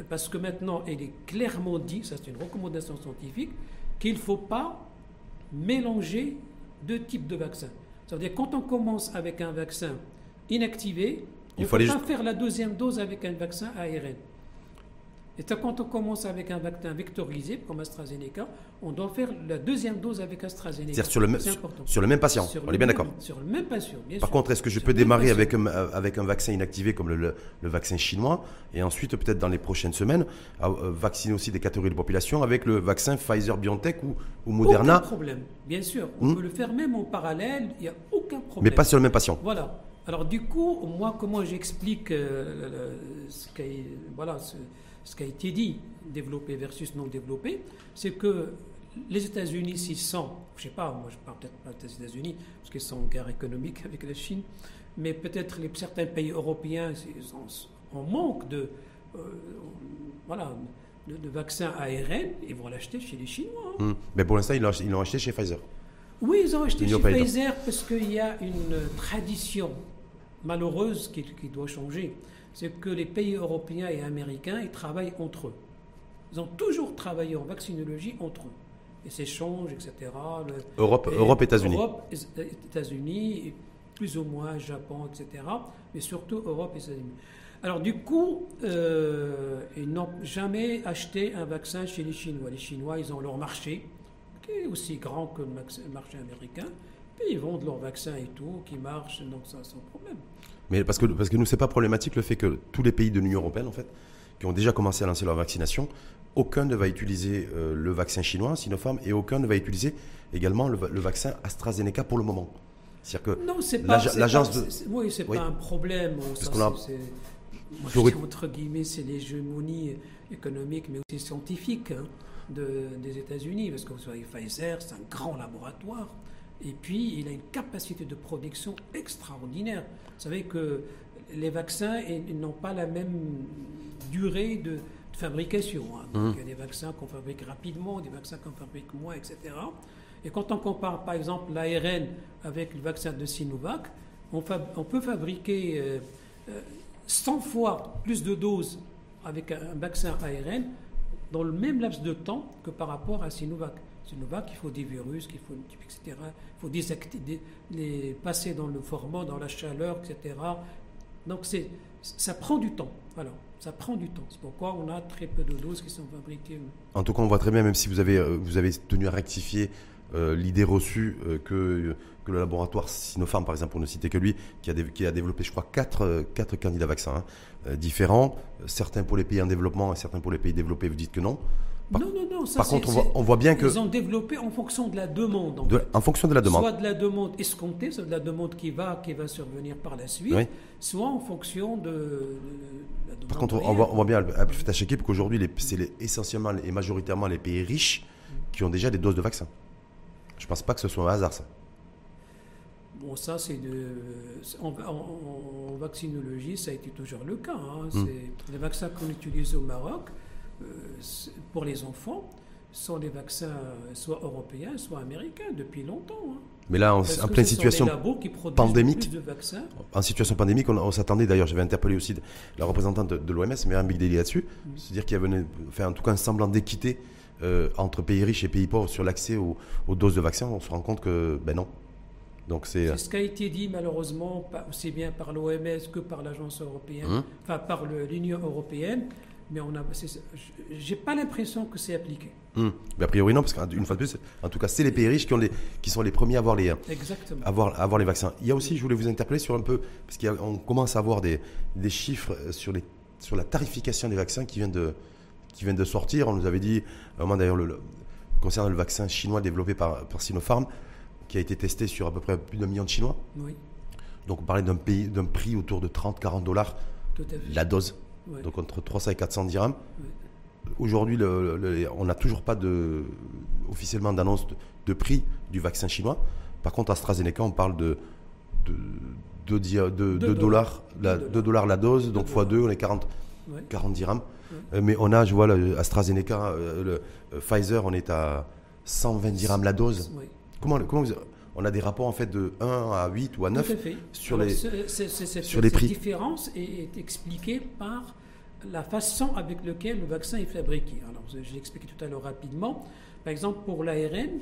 parce que maintenant, il est clairement dit, ça c'est une recommandation scientifique, qu'il ne faut pas mélanger deux types de vaccins. Ça veut dire quand on commence avec un vaccin inactivé, Il on faut ne peut pas faire la deuxième dose avec un vaccin ARN. Et quand on commence avec un vaccin vectorisé, comme AstraZeneca, on doit faire la deuxième dose avec AstraZeneca. C'est-à-dire sur le, même- C'est sur, important. sur le même patient. Sur on est bien d'accord. Sur le même patient, bien Par sûr. contre, est-ce que je Sur peux démarrer avec un, avec un vaccin inactivé comme le, le- le vaccin chinois et ensuite, peut-être dans les prochaines semaines, euh, vacciner aussi des catégories de population avec le vaccin Pfizer-BioNTech ou, ou Moderna, Aucun problème, bien sûr. On Hmm? peut le faire même en parallèle, il n'y a aucun problème. mais pas sur le même patient. Voilà. Alors du coup, moi, comment j'explique euh, ce, voilà, ce, ce qui a été dit, développé versus non développé, c'est que les États-Unis s'y sont, je sais pas, moi je parle peut-être pas des États-Unis, parce qu'ils sont en guerre économique avec la Chine, mais peut-être certains pays européens sont en manque de, euh, voilà, de, de vaccins ARN, ils vont l'acheter chez les Chinois. hein. Hmm. Mais pour l'instant, ils l'ont acheté chez Pfizer. Oui, ils ont acheté Ils chez. Pfizer parce qu'il y a une tradition malheureuse qui, qui doit changer. C'est que les pays européens et américains, ils travaillent entre eux. Ils ont toujours travaillé en vaccinologie entre eux. Et s'échangent, etc. Le- Europe, et Europe États-Unis. Europe, États-Unis, plus ou moins Japon, etc. Mais surtout Europe et États-Unis. Alors du coup, euh, ils n'ont jamais acheté un vaccin chez les Chinois. Les Chinois, ils ont leur marché, qui est aussi grand que le marché américain. Puis ils vendent leurs vaccins et tout, qui marchent, donc ça sans problème. Mais parce que, parce que nous, c'est pas problématique le fait que tous les pays de l'Union européenne, en fait, qui ont déjà commencé à lancer leur vaccination, aucun ne va utiliser euh, le vaccin chinois, Sinopharm, et aucun ne va utiliser également le, va- le vaccin AstraZeneca pour le moment. C'est-à-dire que Non, c'est pas. l'ag- c'est l'agence de- Oui, c'est Oui. pas un problème. Ça, qu'on a- moi, je dis entre guillemets, c'est l'hégémonie économique, mais aussi scientifique hein, de- des États-Unis, parce que vous savez, Pfizer, c'est un grand laboratoire. Et puis, il a une capacité de production extraordinaire. Vous savez que les vaccins n'ont pas la même durée de, de fabrication. hein. Donc, il y a des vaccins qu'on fabrique rapidement, des vaccins qu'on fabrique moins, etc. Et quand on compare, par exemple, l'ARN avec le vaccin de Sinovac, on, fab- on peut fabriquer euh, euh, 100 fois plus de doses avec un, un vaccin ARN dans le même laps de temps que par rapport à Sinovac. Sinovac, il faut des virus, qu'il faut, etc. Il faut désacti- dé- les passer dans le format, dans la chaleur, etc. Donc c'est, ça prend du temps. Voilà, ça prend du temps. C'est pourquoi on a très peu de doses qui sont fabriquées. En tout cas, on voit très bien, même si vous avez, euh, vous avez tenu à rectifier euh, l'idée reçue euh, que, que le laboratoire Sinopharm, par exemple, pour ne citer que lui, qui a, développé, je crois, quatre, quatre candidats vaccins hein, différents, certains pour les pays en développement et certains pour les pays développés, vous dites que non. Par- non, non, non. Ça, Par contre, on voit, c'est- on voit bien que, Ils ont développé en fonction de la demande. en de- fait. en fonction de la demande, Soit de la demande escomptée, soit de la demande qui va, qui va survenir par la suite, Oui. soit en fonction de, de la demande. Par contre, on voit, on voit bien à Abdel Shakib qu'aujourd'hui, les- c'est essentiellement et majoritairement les pays riches qui ont déjà des doses de vaccins. Je pense pas que ce soit un hasard, ça. Bon, ça, c'est de. En, en- en vaccinologie, ça a été toujours le cas. hein. Mm. Les vaccins qu'on utilise au Maroc, pour les enfants, sont des vaccins euh, soit européens, soit américains depuis longtemps. hein. Mais là, en, pleine situation pandémique. en situation pandémique, on, on s'attendait d'ailleurs, j'avais interpellé aussi la représentante de, de l'OMS, Myriam Bigdeli là-dessus, Mm. c'est-à-dire qu'il y avait enfin, en tout cas un semblant d'équité euh, entre pays riches et pays pauvres sur l'accès aux, aux doses de vaccins. On se rend compte que, ben non. Donc c'est. Ce qui a été dit malheureusement aussi bien par l'OMS que par l'agence européenne, Hum. enfin par l'Union européenne, mais on a, j'ai pas l'impression que c'est appliqué. Hum. Mais a priori non, parce qu'une fois de plus, en tout cas, c'est les pays riches qui, ont les, qui sont les premiers à avoir les, Exactement. avoir, avoir les vaccins. Il y a aussi, je voulais vous interpeller sur un peu, parce qu'on commence à avoir des, des chiffres sur, les, sur la tarification des vaccins qui viennent de, qui viennent de sortir. On nous avait dit, à un moment d'ailleurs, le, le- concernant le vaccin chinois développé par, par Sinopharm, qui a été testé sur à peu près plus d'un million de Chinois. Oui, Donc on parlait d'un pays- d'un prix autour de 30-40 dollars la dose, Ouais. donc entre 300 et 400 dirhams. Ouais. Aujourd'hui, le- le- on n'a toujours pas de, officiellement d'annonce de, de prix du vaccin chinois. Par contre, AstraZeneca, on parle de, de, de, de- dollars, la, dollars la dose, donc x 2, on est 40, Ouais. 40 dirhams. Euh, mais on a, je vois, le AstraZeneca, euh, le euh, Pfizer, on est à 120 dirhams la dose. Comment, comment vous- on a des rapports en fait de 1 à 8 ou à 9 tout à fait. sur Alors, les- ce- ce- ce- cette- sur les cette prix. différence est, est expliquée par la façon avec laquelle le vaccin est fabriqué. Alors, l'ai expliqué tout à l'heure rapidement. Par exemple, pour l'ARN,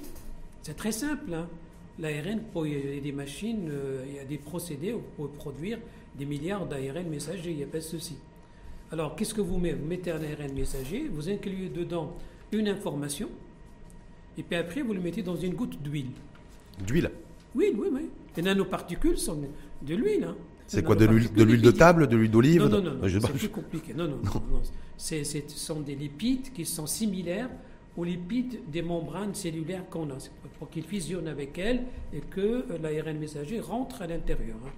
c'est très simple. hein. L'ARN, il y a des machines, euh, il y a des procédés pour produire des milliards d'ARN messagers, il n'y a pas de souci. Alors, qu'est-ce que vous mettez Vous mettez un ARN messager, vous incluez dedans une information, et puis après, vous le mettez dans une goutte d'huile. d'huile. Oui, oui, oui. Les nanoparticules sont de l'huile. hein. C'est quoi, de l'huile de, table, de l'huile d'olive Non, non, non, c'est plus compliqué. Non, non, non. Ce sont des lipides qui sont similaires aux lipides des membranes cellulaires qu'on a. Pour- qu'ils fusionnent avec elles et que euh, l'ARN messager rentre à l'intérieur. hein.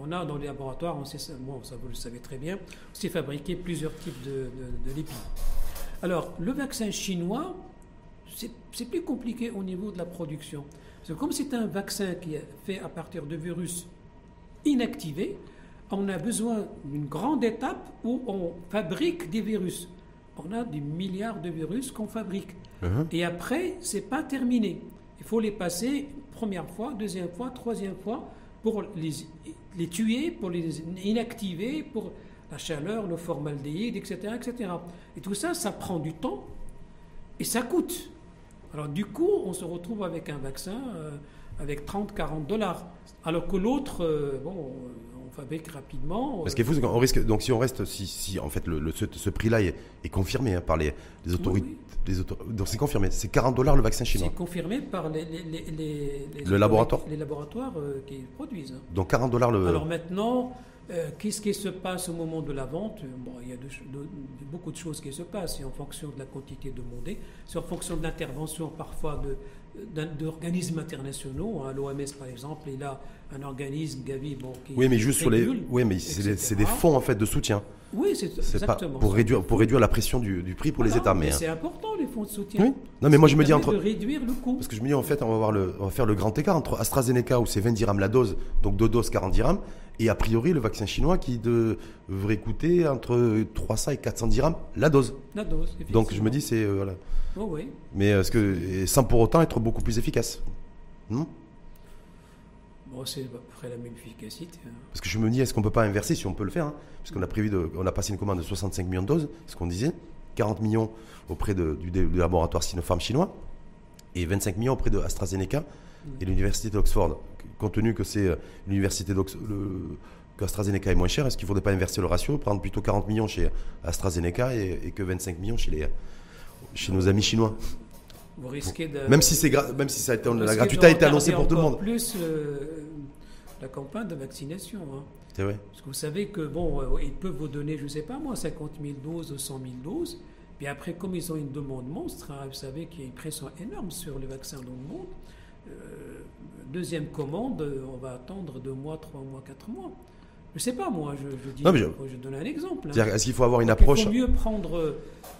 On a dans les laboratoires, on sait ça, bon, ça vous le savez très bien, c'est fabriqué plusieurs types de, de- de lipides. Alors, le vaccin chinois, c'est c'est plus compliqué au niveau de la production. Parce que comme c'est un vaccin qui est fait à partir de virus inactivés, on a besoin d'une grande étape où on fabrique des virus. On a des milliards de virus qu'on fabrique. Mhm. Et après, c'est pas terminé. Il faut les passer première fois, deuxième fois, troisième fois pour les, les tuer, pour les inactiver, pour la chaleur, le formaldéhyde, etc., etc. Et tout ça, ça prend du temps et ça coûte. Alors du coup, on se retrouve avec un vaccin euh, avec 30-40 dollars. Alors que l'autre, euh, bon, euh, on fabrique rapidement. Parce qu'il faut qu'on risque donc si on reste si, si en fait le, le- ce, ce prix-là est, est confirmé hein, par les, les autorités oui. les auto- donc c'est confirmé c'est 40 dollars le vaccin chinois C'est confirmé par les, les- les- les- Le laboratoire Les laboratoires euh, qui produisent. hein. donc 40 dollars le Alors maintenant, euh, qu'est-ce qui se passe au moment de la vente? Bon, il y a de- de- de- beaucoup de choses qui se passent. C'est en fonction de la quantité demandée, c'est en fonction de l'intervention parfois de- d'organismes internationaux. hein. L'OMS, par exemple, il a un organisme, Gavi, bon, qui oui mais juste sur les oui mais c'est des, fonds en fait de soutien Oui, c'est pas exactement. pour réduire pour réduire la pression du, du prix pour les Voilà, États mais hein. C'est important les fonds de soutien. Oui. Non, mais moi, je me dis entre- de réduire le coût. parce que je me dis en fait on va voir le on va faire le grand écart entre AstraZeneca où c'est 20 dirhams la dose donc deux doses 40 dirhams et a priori le vaccin chinois qui de- devrait coûter entre 300 et 400 dirhams la dose La dose. donc je me dis c'est euh, voilà Oh, oui. mais est-ce que et sans pour autant être beaucoup plus efficace? Non Bon, c'est à peu près la même efficacité. hein. Parce que je me dis, est-ce qu'on peut pas inverser si on peut le faire hein? Parce qu'on a prévu, de, on a passé une commande de 65 millions de doses, ce qu'on disait, 40 millions auprès de- du, du laboratoire Sinopharm chinois et 25 millions auprès de AstraZeneca et l'université d'Oxford. Compte tenu que c'est euh, l'université qu'AstraZeneca est moins cher, est-ce qu'il ne faudrait pas inverser le ratio, prendre plutôt 40 millions chez AstraZeneca et, et que 25 millions chez, les, chez nos amis chinois? Vous risquez de. Même si c'est même si ça a été, la gratuité a été annoncée pour tout le monde. plus euh, la campagne de vaccination. hein. C'est vrai. Parce que vous savez que, bon, euh, ils peuvent vous donner, je ne sais pas moi, 50 000 doses ou 100 000 doses. Puis après, comme ils ont une demande monstre, hein, vous savez qu'il y a une pression énorme sur les vaccins dans le monde. Euh, deuxième commande, euh, on va attendre deux mois, trois mois, quatre mois. Je ne sais pas, moi, je, je dis, Non, mais je- je donne un exemple. hein. Est-ce qu'il faut avoir une Donc, approche Il faut mieux prendre.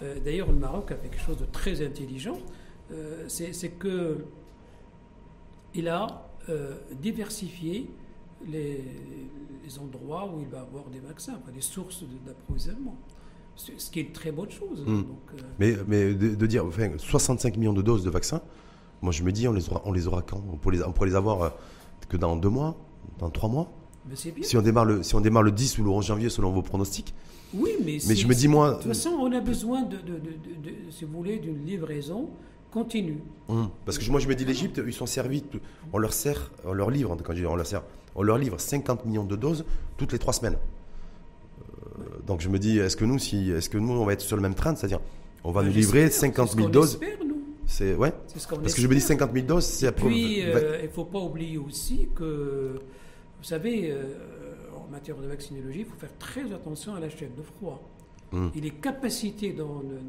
euh, D'ailleurs, le Maroc a fait quelque chose de très intelligent. euh, c'est que il a euh, diversifier les, les endroits où il va avoir des vaccins, enfin, les sources d'approvisionnement. Ce qui est une très bonne chose. Hmm. Donc, euh, Mais, mais de, de dire enfin, 65 millions de doses de vaccins, moi je me dis, on les aura, on les aura quand? On pourrait, les, on pourrait les avoir euh, que dans deux mois, dans trois mois? Mais c'est bien. si on, démarre le, si on démarre le 10 ou le 11 janvier selon vos pronostics. Oui, mais, je me dis, moi. De toute façon, on a besoin, de, de- de- de- de- si vous voulez, d'une livraison continue. Hum, Parce que moi je me dis, l'Égypte, ils sont servis, on leur sert, on leur livre, quand je dis on leur sert, on leur livre 50 millions de doses toutes les trois semaines. Euh, donc je me dis, est-ce que nous, si, est-ce que nous, on va être sur le même train, c'est-à-dire, on va nous livrer J'espère, 50 c'est ce 000 qu'on doses espère. C'est ouais. Ce Parce que je me dis espère. 50 000 doses, c'est après. Puis, euh, il ne faut pas oublier aussi que, vous savez, euh, en matière de vaccinologie, il faut faire très attention à la chaîne de froid. Hum. Et les capacités dans le-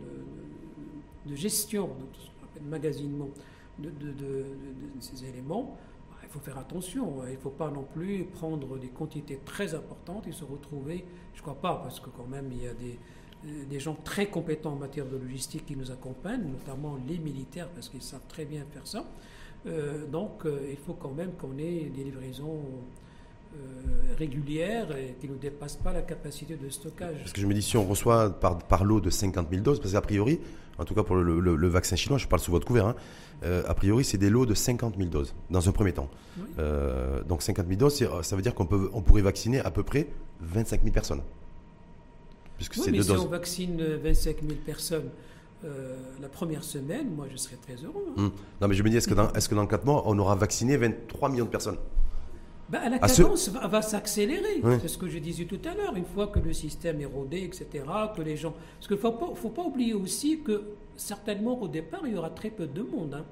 de, de gestion, de magasinement de, de- ces éléments, bah, il faut faire attention. Il ne faut pas non plus prendre des quantités très importantes et se retrouver, je ne crois pas, parce que quand même, il y a des, des gens très compétents en matière de logistique qui nous accompagnent, notamment les militaires, parce qu'ils savent très bien faire ça. Euh, donc, euh, il faut quand même qu'on ait des livraisons euh, régulières et qui ne dépassent pas la capacité de stockage. Parce que je me dis, si on reçoit par, par lot de 50 000 doses, parce qu'a priori, en tout cas pour le, le- le vaccin chinois, je parle sous votre couvert, hein, euh, a priori c'est des lots de 50 000 doses, dans un premier temps. Oui. Euh, donc 50 000 doses, ça veut dire qu'on on pourrait vacciner à peu près 25 000 personnes. Puisque Oui, c'est mais si doses. on vaccine euh, 25 000 personnes euh, la première semaine, moi je serais très heureux. hein. Hum. Non mais je me dis, est-ce que, dans, est-ce que dans 4 mois, on aura vacciné 23 millions de personnes? Ben, la ce- cadence va, va s'accélérer. Oui. C'est ce que je disais tout à l'heure. Une fois que le système est rodé, etc., que les gens. Parce qu'il ne faut pas, faut pas oublier aussi que certainement au départ, il y aura très peu de monde. hein.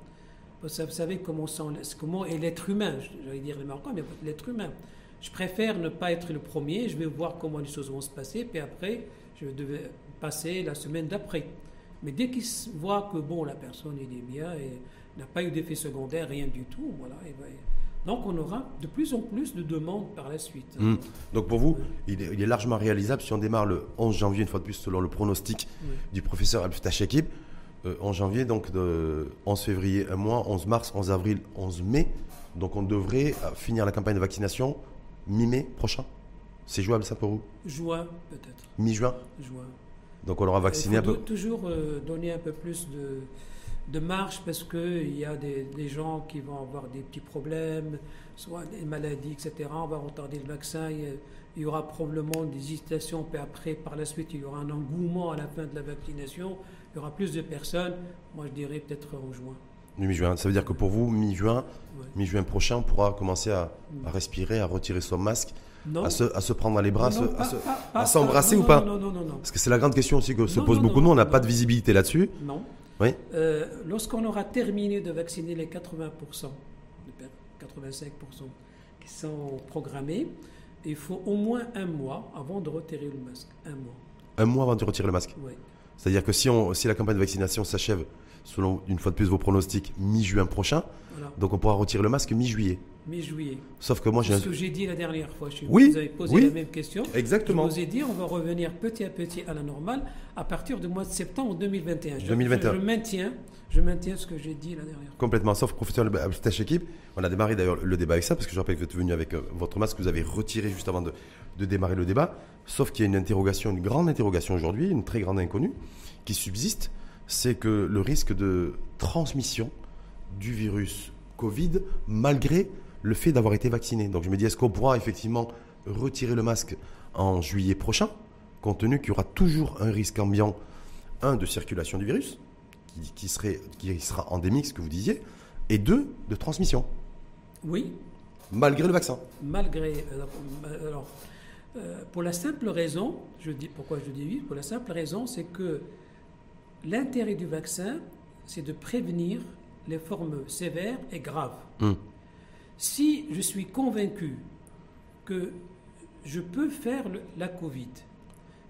Vous savez- vous savez comment, sont- comment est l'être humain. J'allais dire les Marocains, mais l'être humain. Je préfère ne pas être le premier. Je vais voir comment les choses vont se passer. Puis après, je devais passer la semaine d'après. Mais dès qu'ils s- voient que bon, la personne il est bien et n'a pas eu d'effet secondaire, rien du tout, voilà. et ben, donc on aura de plus en plus de demandes par la suite. Hum. Donc pour vous, il est, il est largement réalisable si on démarre le 11 janvier, une fois de plus, selon le pronostic Oui. du professeur Abdel Chekib. Euh, 11 janvier, donc de 11 février, un mois, 11 mars, 11 avril, 11 mai. Donc on devrait euh, finir la campagne de vaccination mi-mai prochain. C'est jouable ça pour vous? Juin peut-être, Mi-juin? Juin. Donc on aura vacciné un peu. tou- toujours euh, donner un peu plus de, de marge parce qu'il y a des, des gens qui vont avoir des petits problèmes, soit des maladies, etc. On va retarder le vaccin. Il y, a- il y aura probablement des hésitations, puis après, par la suite, il y aura un engouement à la fin de la vaccination. Il y aura plus de personnes. Moi, je dirais peut-être en juin. Mi-juin. Ça veut dire que pour vous, mi-juin, Ouais. mi-juin prochain, on pourra commencer à, à respirer, à retirer son masque, Non. à se, à se prendre dans les bras, à Non, à se- à s'embrasser ou pas Non, non, non. Parce que c'est la grande question aussi que se pose beaucoup de monde. On n'a pas de visibilité là-dessus. Non. Oui. Euh, Lorsqu'on aura terminé de vacciner les 80%, les per- 85% qui sont programmés, il faut au moins un mois avant de retirer le masque. Un mois. Un mois avant de retirer le masque. Oui. C'est-à-dire que si, on, si la campagne de vaccination s'achève, selon une fois de plus vos pronostics, mi-juin prochain, Voilà. donc on pourra retirer le masque mi-juillet. Mi-juillet. Sauf que moi, j'ai ce que j'ai dit la dernière fois. Oui, Vous avez posé oui. la même question. Exactement. Je vous ai dit, on va revenir petit à petit à la normale à partir du mois de septembre 2021. Je- 2021. Je, je maintiens, je maintiens ce que j'ai dit la dernière fois. Complètement, sauf professeur Abstache équipe. On a démarré d'ailleurs le débat avec ça, parce que je rappelle que vous êtes venu avec euh, votre masque que vous avez retiré juste avant de, de démarrer le débat. Sauf qu'il y a une interrogation, une grande interrogation aujourd'hui, une très grande inconnue, qui subsiste, c'est que le risque de transmission du virus Covid, malgré le fait d'avoir été vacciné. Donc je me dis, est-ce qu'on pourra effectivement retirer le masque en juillet prochain, compte tenu qu'il y aura toujours un risque ambiant, un, de circulation du virus, qui, qui serait, qui sera endémique, ce que vous disiez, et deux, de transmission, Oui, malgré le vaccin. malgré. euh, alors, euh, pour la simple raison, je dis pourquoi je dis oui, pour la simple raison, c'est que l'intérêt du vaccin, c'est de prévenir les formes sévères et graves. Hum. Si je suis convaincu que je peux faire le- la Covid,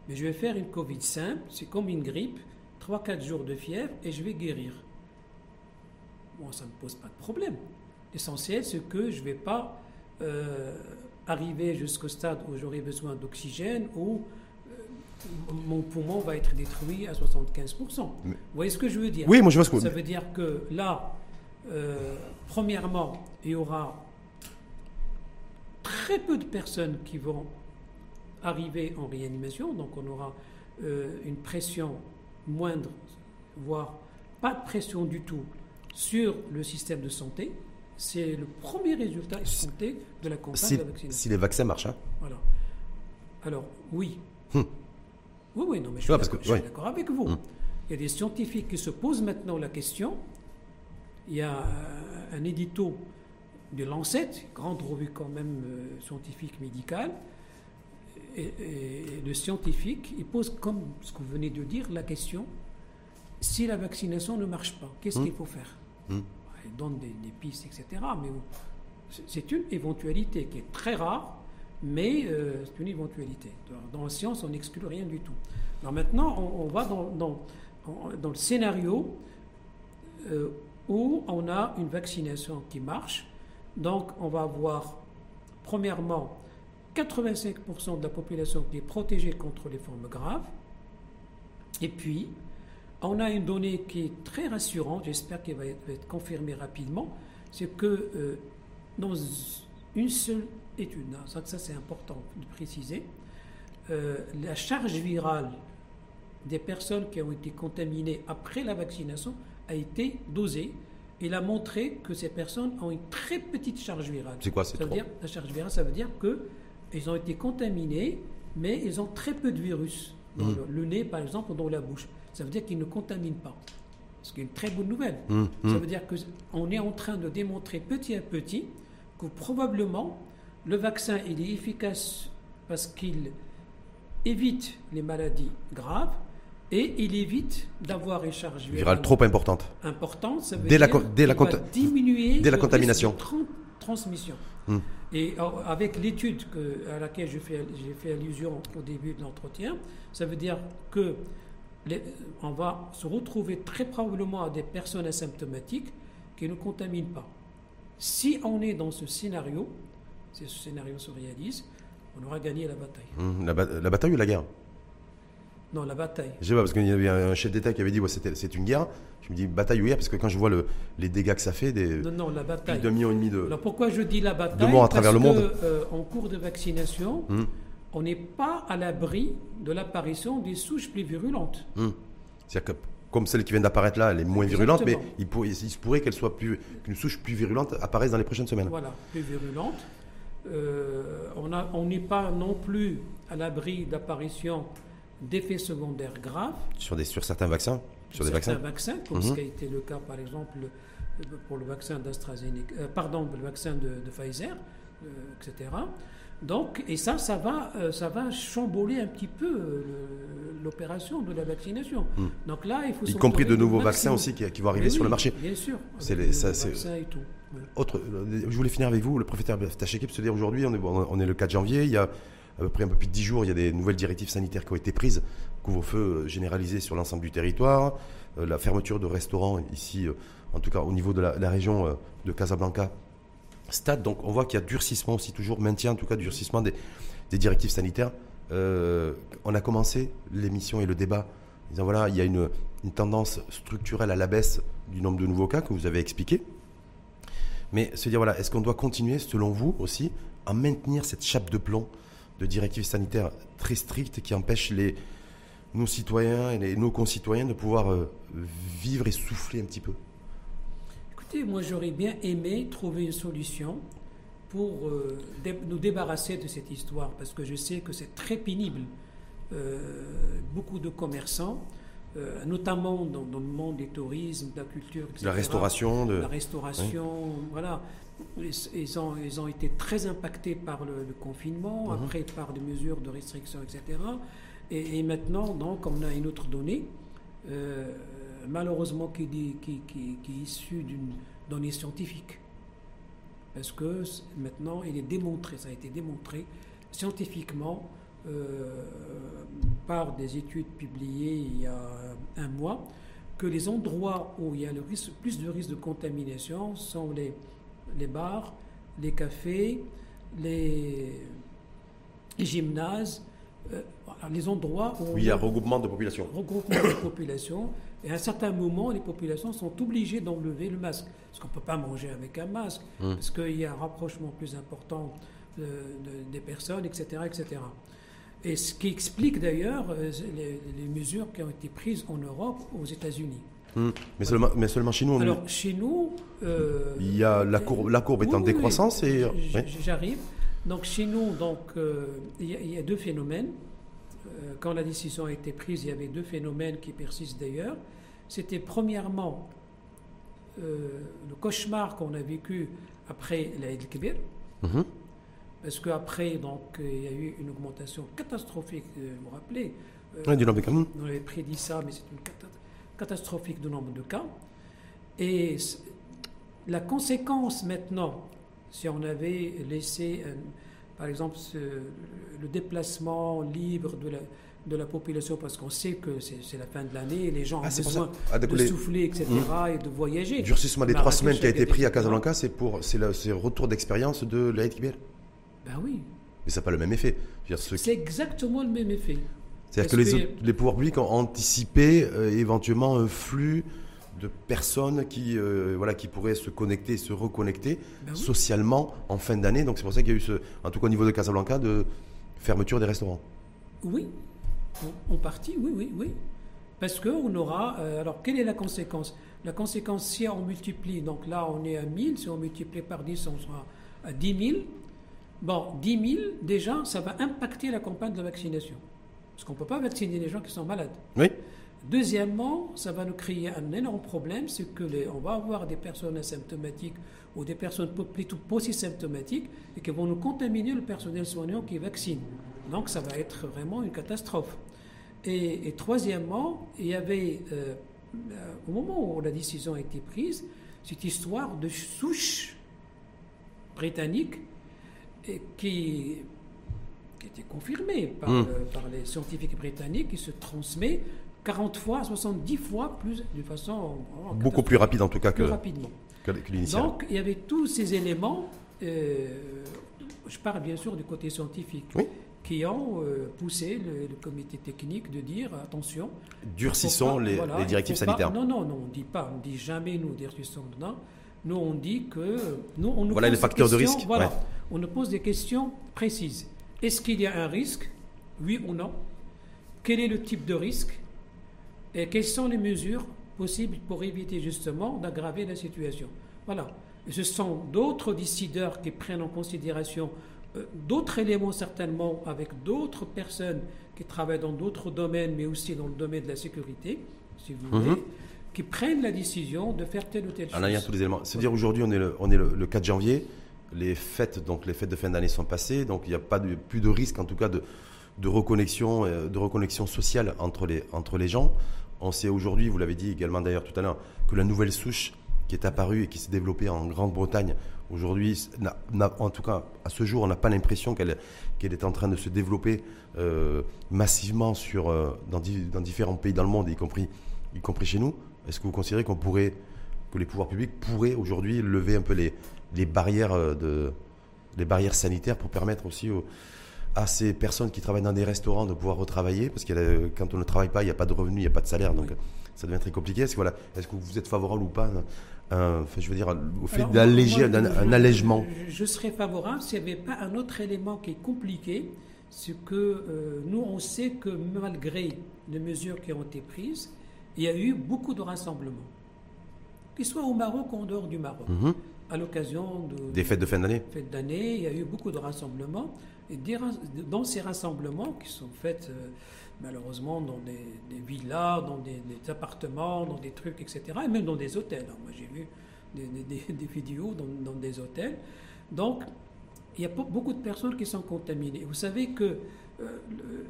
mais je vais faire une Covid simple, c'est comme une grippe, 3-4 jours de fièvre et je vais guérir. Bon, ça ne me pose pas de problème. L'essentiel, c'est que je ne vais pas euh, arriver jusqu'au stade où j'aurai besoin d'oxygène ou euh, mon poumon va être détruit à 75%. Mais- Vous voyez ce que je veux dire? Oui, moi je vois ce que ça veut dire que là, euh, premièrement, il y aura très peu de personnes qui vont arriver en réanimation, donc on aura euh, une pression moindre, voire pas de pression du tout sur le système de santé. C'est le premier résultat escompté de la campagne Si, de la vaccination. si les vaccins marchent, hein. Voilà. Alors, oui. Hum. Oui, oui, non, mais je suis ouais. d'accord avec vous. Hum. Il y a des scientifiques qui se posent maintenant la question. Il y a euh, un édito de Lancet, grande revue quand même euh, scientifique médicale. Et, et le scientifique, il pose, comme ce que vous venez de dire, la question si la vaccination ne marche pas, qu'est-ce Hum. qu'il faut faire? Hum. Il donne des, des pistes, etc. Mais c'est- une éventualité qui est très rare, mais euh, c'est une éventualité. Dans, la science, on n'exclut rien du tout. Alors maintenant, on, on va dans, dans- dans le scénario euh, où on a une vaccination qui marche. Donc, on va avoir, premièrement, 85% de la population qui est protégée contre les formes graves. Et puis, on a une donnée qui est très rassurante, j'espère qu'elle va être, confirmée rapidement, c'est que euh, dans une seule étude, hein, ça, ça c'est important de préciser, euh, la charge virale des personnes qui ont été contaminées après la vaccination a été dosée. Il a montré que ces personnes ont une très petite charge virale. C'est quoi, c'est Ça dire, la charge virale, ça veut dire que ils ont été contaminés, mais ils ont très peu de virus dans Mhm. le, le nez, par exemple, ou dans la bouche. Ça veut dire qu'ils ne contaminent pas. Ce qui est une très bonne nouvelle. Hum, Ça hum. veut dire qu'on est en train de démontrer petit à petit que probablement le vaccin il est efficace parce qu'il évite les maladies graves et il évite d'avoir une charge virale trop importante. importante. Ça veut Dès la dire con- dès la va diminuer dès la contamination. de transmission. Hum. Et euh, avec l'étude à laquelle j'ai fait allusion au début de l'entretien, ça veut dire que les- on va se retrouver très probablement à des personnes asymptomatiques qui ne contaminent pas. Si on est dans ce scénario, si ce scénario se réalise, on aura gagné la bataille. Hum, La, ba- la bataille ou la guerre? Non, la bataille. Je sais pas, parce qu'il y avait un chef d'État qui avait dit ouais, c'était- c'est une guerre. Je me dis bataille ou guerre, parce que quand je vois le- les dégâts que ça fait, des, Non, non, la bataille. et demi de. Alors pourquoi je dis la bataille? morts à travers Parce le monde. que, euh, en cours de vaccination, Hum, on n'est pas à l'abri de l'apparition des souches plus virulentes. hum. C'est-à-dire que, comme celle qui vient d'apparaître là, elle est moins virulente, mais il, se pourrait qu'elle soit plus, qu'une souche plus virulente apparaisse dans les prochaines semaines. Voilà, plus virulentes. Euh, on n'est pas non plus à l'abri d'apparition d'effets secondaires graves Sur, des, sur certains vaccins, sur des certains vaccins. vaccins, comme Mhm. ce qui a été le cas par exemple pour le vaccin d'AstraZeneca, euh, pardon, le vaccin de, de Pfizer, euh, etc. Donc, et ça, ça va, euh, ça va chambouler un petit peu l'opération de la vaccination. Mhm. Donc là, il faut Y compris de nouveaux vaccins aussi qui, qui vont arriver sur le marché. Bien sûr. C'est les- le ça, c'est- vaccin et tout. oui. Autre, euh, je voulais finir avec vous, le préfet Tacheki, se dire aujourd'hui, on est, on est le 4 janvier, il y a à peu près un peu plus de 10 jours, il y a des nouvelles directives sanitaires qui ont été prises, couvre-feu euh, généralisé sur l'ensemble du territoire, euh, la fermeture de restaurants ici, euh, en tout cas au niveau de la, région de Casablanca, Stade. Donc on voit qu'il y a durcissement aussi, toujours maintien en tout cas durcissement des, directives sanitaires. On a commencé l'émission et le débat en disant voilà, il y a une, une tendance structurelle à la baisse du nombre de nouveaux cas que vous avez expliqué. Mais se dire, voilà, est-ce qu'on doit continuer, selon vous aussi, à maintenir cette chape de plomb de directives sanitaires très strictes qui empêchent les, nos citoyens et les- nos concitoyens de pouvoir euh, vivre et souffler un petit peu Écoutez, moi j'aurais bien aimé trouver une solution pour euh, dé- nous débarrasser de cette histoire, parce que je sais que c'est très pénible. Euh, beaucoup de commerçants, notamment dans, dans le monde des tourismes, de la culture, etc. De la restauration, de... La restauration, voilà. Ils, ont, ils ont été très impactés par le, le confinement, Mhm. après par des mesures de restriction, etc. Et, et maintenant, donc, on a une autre donnée, euh, malheureusement qui, dit- qui, qui- qui est issue d'une donnée scientifique. Parce que maintenant, il est démontré, ça a été démontré scientifiquement euh, par des études publiées il y a un mois, que les endroits où il y a le risque, plus de risque de contamination sont les, les bars, les cafés, les, les gymnases, euh, les endroits où Oui, il y a regroupement de population. regroupement de population. Et à un certain moment, les populations sont obligées d'enlever le masque. Parce qu'on ne peut pas manger avec un masque, Mm. parce qu'il y a un rapprochement plus important des personnes, etc., etc. Et ce qui explique d'ailleurs euh, les, mesures qui ont été prises en Europe, aux États-Unis. Hmm. Mais, seulement, mais seulement chez nous. Alors chez nous, euh, il y a la courbe, la courbe est en décroissance et j'arrive. Donc chez nous, donc euh, il, y a, deux phénomènes. quand la décision a été prise, il y avait deux phénomènes qui persistent d'ailleurs. C'était premièrement le cauchemar qu'on a vécu après l'Aïd el-Kibir. Mhm. Parce qu'après, donc, il y a eu une augmentation catastrophique, euh, vous vous rappelez euh. On avait prédit ça, mais c'est une catastrophique du nombre de cas. Et la conséquence maintenant, si on avait laissé, euh, par exemple, le déplacement libre de la, de la population, parce qu'on sait que c'est la fin de l'année les gens ah, ont besoin ah, de souffler, etc., mmh. et de voyager. Durcissement des trois semaines qui a été pris à Casablanca, c'est pour c'est le, retour d'expérience de Kibir ben oui. Mais ça n'a pas le même effet. C'est exactement le même effet. C'est-à-dire que, les, les, pouvoirs publics ont anticipé euh, éventuellement un flux de personnes qui, euh, voilà, qui pourraient se connecter, se reconnecter ben socialement en fin d'année. Donc c'est pour ça qu'il y a eu, ce, en tout cas au niveau de Casablanca, de fermeture des restaurants. Oui, en, partie, oui, oui, oui. Parce qu'on aura. Euh, alors, quelle est la conséquence? La conséquence, si on multiplie, donc là on est à 1000, si on multiplie par 10, on sera à 10 000. Bon, 10 000, déjà, ça va impacter la campagne de vaccination. Parce qu'on ne peut pas vacciner les gens qui sont malades. Oui. Deuxièmement, ça va nous créer un énorme problème, c'est que les, on va avoir des personnes asymptomatiques ou des personnes plutôt symptomatiques et qui vont nous contaminer le personnel soignant qui vaccine. Donc ça va être vraiment une catastrophe. Et, troisièmement, il y avait, euh, au moment où la décision a été prise, cette histoire de souche britannique qui était confirmé par, hmm. par, les scientifiques britanniques, qui se transmet 40 fois, 70 fois plus, de façon... Beaucoup plus rapide en tout cas que, rapidement. que, l'initial. Donc il y avait tous ces éléments, euh, je parle bien sûr du côté scientifique, qui ont euh, poussé le, comité technique de dire attention. Durcissons les, les, directives sanitaires. non, non, non, on ne dit pas, on ne dit jamais nous durcissons. Non. Nous, on dit que. Nous, on nous voilà les facteurs de risque. Voilà. On nous pose des questions précises. Est-ce qu'il y a un risque? Oui ou non? Quel est le type de risque? Et quelles sont les mesures possibles pour éviter justement d'aggraver la situation? Voilà. Et ce sont d'autres décideurs qui prennent en considération euh, d'autres éléments certainement avec d'autres personnes qui travaillent dans d'autres domaines, mais aussi dans le domaine de la sécurité, si vous mhm. voulez qui prennent la décision de faire telle ou telle chose. il y a tous les éléments. C'est-à-dire aujourd'hui, on est, le, on est le, 4 janvier, les fêtes, donc les fêtes de fin d'année sont passées, donc il n'y a pas plus de risque, en tout cas, de, reconnexion, euh, de reconnexion sociale entre les, entre les gens. On sait aujourd'hui, vous l'avez dit également d'ailleurs tout à l'heure, que la nouvelle souche qui est apparue et qui s'est développée en Grande-Bretagne, aujourd'hui, en tout cas à ce jour, on n'a pas l'impression qu'elle qu'elle est en train de se développer euh, massivement sur, euh, dans, dans différents pays dans le monde, y compris, y compris chez nous. Est-ce que vous considérez qu'on pourrait, que les pouvoirs publics pourraient aujourd'hui lever un peu les, les, barrières euh, de, les barrières sanitaires pour permettre aussi à ces personnes qui travaillent dans des restaurants de pouvoir retravailler Parce que quand on ne travaille pas, il n'y a pas de revenus, il n'y a pas de salaire, donc ça devient très compliqué. Est-ce que, voilà, est que vous êtes favorable ou pas enfin, je veux dire, au fait d'alléger un, allègement? je, serais favorable s'il n'y avait pas un autre élément qui est compliqué, c'est que euh, nous, on sait que malgré les mesures qui ont été prises, il y a eu beaucoup de rassemblements, qu'ils soient au Maroc ou en dehors du Maroc. Mhm. À l'occasion de, des fêtes de fin d'année. Fêtes d'année, il y a eu beaucoup de rassemblements. Et dans ces rassemblements qui sont faits euh, malheureusement dans des, villas, dans des, appartements, dans des trucs, etc., et même dans des hôtels. moi, j'ai vu des, vidéos dans, des hôtels. Donc, il y a beaucoup de personnes qui sont contaminées. Vous savez que euh,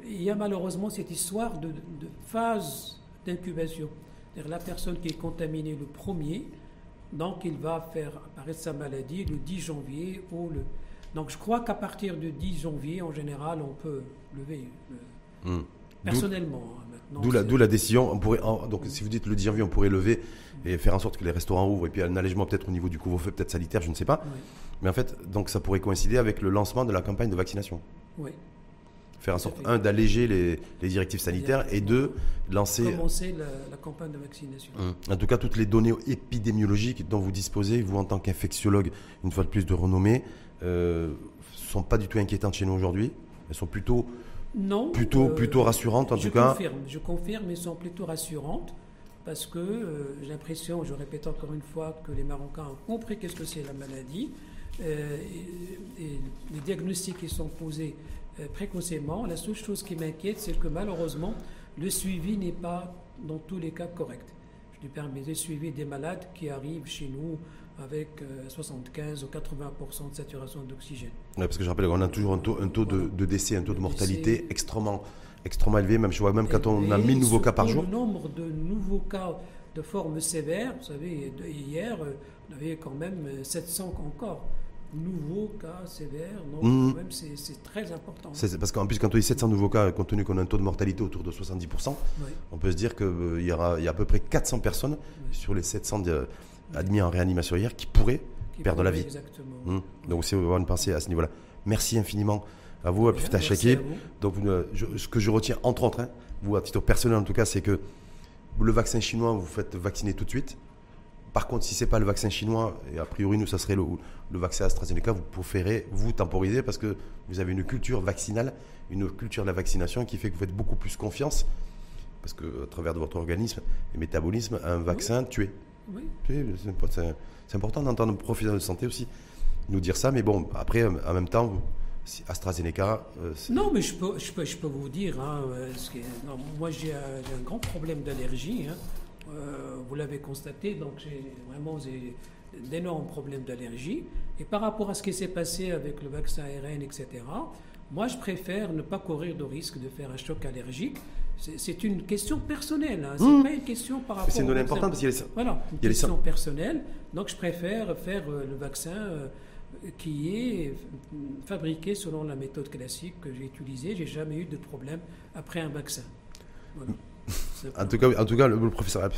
il y a malheureusement cette histoire de, de phase d'incubation. C'est-à-dire la personne qui est contaminée le premier, donc il va faire apparaître sa maladie le 10 janvier ou le... Donc je crois qu'à partir du 10 janvier, en général, on peut lever hmm. personnellement. Hein, d'où la, la, décision. On pourrait, donc si vous dites le 10 janvier, on pourrait lever et faire en sorte que les restaurants ouvrent et puis un allègement peut-être au niveau du couvre-feu, peut-être sanitaire, je ne sais pas. Mais en fait, donc ça pourrait coïncider avec le lancement de la campagne de vaccination. Oui faire en sorte, un, d'alléger les, directives sanitaires et deux, lancer. Commencer la, campagne de vaccination. Hum. En tout cas, toutes les données épidémiologiques dont vous disposez, vous en tant qu'infectiologue, une fois de plus de renommée, euh, sont pas du tout inquiétantes chez nous aujourd'hui. Elles sont plutôt, Non. plutôt, euh, plutôt rassurantes en tout cas. confirme, je confirme, elles sont plutôt rassurantes parce que euh, j'ai l'impression, je répète encore une fois, que les Marocains ont compris qu'est-ce que c'est la maladie euh, et, et les diagnostics qui sont posés précocement. La seule chose qui m'inquiète, c'est que malheureusement, le suivi n'est pas dans tous les cas correct. Je lui permets de suivi des malades qui arrivent chez nous avec euh, 75 ou 80% de saturation d'oxygène. Ouais, parce que je rappelle qu'on a toujours un taux, un taux de, de décès, un taux de mortalité extrêmement, extrêmement élevé. Même, je vois, même quand on a Et 1000 nouveaux cas par jour. Le nombre de nouveaux cas de forme sévère, vous savez, hier, euh, on avait quand même euh, 700 encore. Nouveaux cas sévères, donc quand même c'est très important. Parce qu'en plus, quand on dit 700 nouveaux cas, compte tenu qu'on a un taux de mortalité autour de 70%, Oui, on peut se dire qu'il y, aura- il y a à peu près 400 personnes oui. sur les 700 de- admis en réanimation hier qui pourraient Qui perdre la vie. Exactement. Hum. Donc, c'est avoir une pensée à ce niveau-là. Merci infiniment à vous, à Bien, à. Donc, euh, je- ce que je retiens, entre autres, hein, vous, à titre personnel en tout cas, c'est que le vaccin chinois, vous faites vacciner tout de suite. Par contre, si ce n'est pas le vaccin chinois, et a priori, nous, ça serait le, le vaccin AstraZeneca, vous préférez vous temporiser parce que vous avez une culture vaccinale, une culture de la vaccination qui fait que vous faites beaucoup plus confiance, parce que à travers de votre organisme et métabolisme, un vaccin tué. Oui. Tu sais, C'est impo- c'est- c'est important d'entendre un professionnel de santé aussi nous dire ça, mais bon, après, en même temps, vous- AstraZeneca, euh, c'est- Non, mais je peux, je peux, je peux vous dire, hein, euh, non, moi j'ai un, j'ai un grand problème d'allergie. hein. Euh, vous l'avez constaté, donc j'ai vraiment d'énormes problèmes d'allergie. Et par rapport à ce qui s'est passé avec le vaccin ARN, etc., moi je préfère ne pas courir de risque de faire un choc allergique. C'est une question personnelle, hein, c'est Mmh. pas une question par rapport c'est une importante parce qu'il y a les- Voilà, une Il les question personnelle. Donc je préfère faire euh, le vaccin euh, qui est fabriqué selon la méthode classique que j'ai utilisée. J'ai jamais eu de problème après un vaccin. Voilà. En tout cas, en tout cas le, le professeur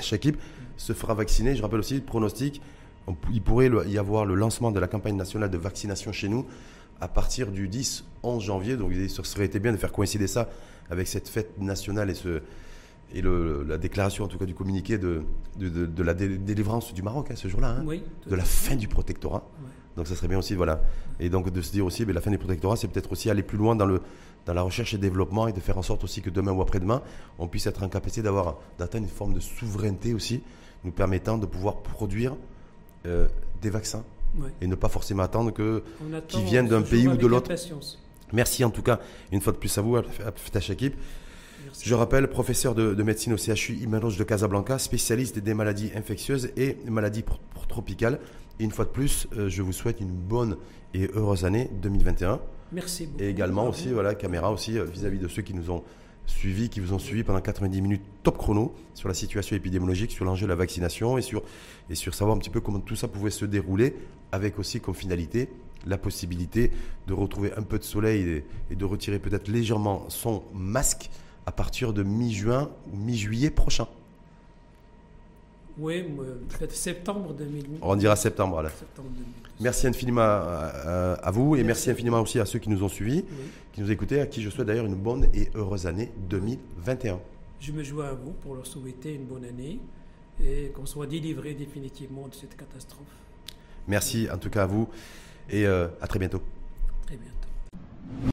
Shakib se fera vacciner. Je rappelle aussi le pronostic. on- il pourrait y avoir le lancement de la campagne nationale de vaccination chez nous à partir du 10-11 janvier. Donc, il serait été bien de faire coïncider ça avec cette fête nationale et, ce, et le- la déclaration, en tout cas, du communiqué de, de, de- de la dé- délivrance du Maroc hein, ce jour-là, hein, Oui, de la fin du protectorat. Ouais. Donc ça serait bien aussi, voilà. Et donc de se dire aussi, ben, la fin du protectorat, c'est peut-être aussi aller plus loin dans, le, dans la recherche et développement et de faire en sorte aussi que demain ou après-demain, on puisse être en capacité d'avoir, d'atteindre une forme de souveraineté aussi, nous permettant de pouvoir produire euh, des vaccins Ouais. et ne pas forcément attendre que... Attend viennent d'un pays ou de l'autre. Merci en tout cas, une fois de plus à vous, Abftah Shakib. Merci. Je rappelle, professeur de, de médecine au CHU Imanos de Casablanca, spécialiste des maladies infectieuses et maladies tropicales. Et une fois de plus, euh, je vous souhaite une bonne et heureuse année 2021. Merci. Et également aussi, voilà, caméra aussi euh, vis-à-vis de ceux qui nous ont suivis, qui vous ont suivis pendant 90 minutes top chrono sur la situation épidémiologique, sur l'enjeu de la vaccination et sur, savoir un petit peu comment tout ça pouvait se dérouler, avec aussi comme finalité la possibilité de retrouver un peu de soleil et, et de retirer peut-être légèrement son masque à partir de mi-juin ou mi-juillet prochain. Oui, septembre 2000. On dira septembre. Voilà. Septembre 2000. Merci infiniment à, à- à vous et merci Merci. infiniment aussi à ceux qui nous ont suivis, Oui. qui nous écoutaient, à qui je souhaite d'ailleurs une bonne et heureuse année 2021. Je me joins à vous pour leur souhaiter une bonne année et qu'on soit délivré définitivement de cette catastrophe. Merci en tout cas à vous et euh, à très bientôt.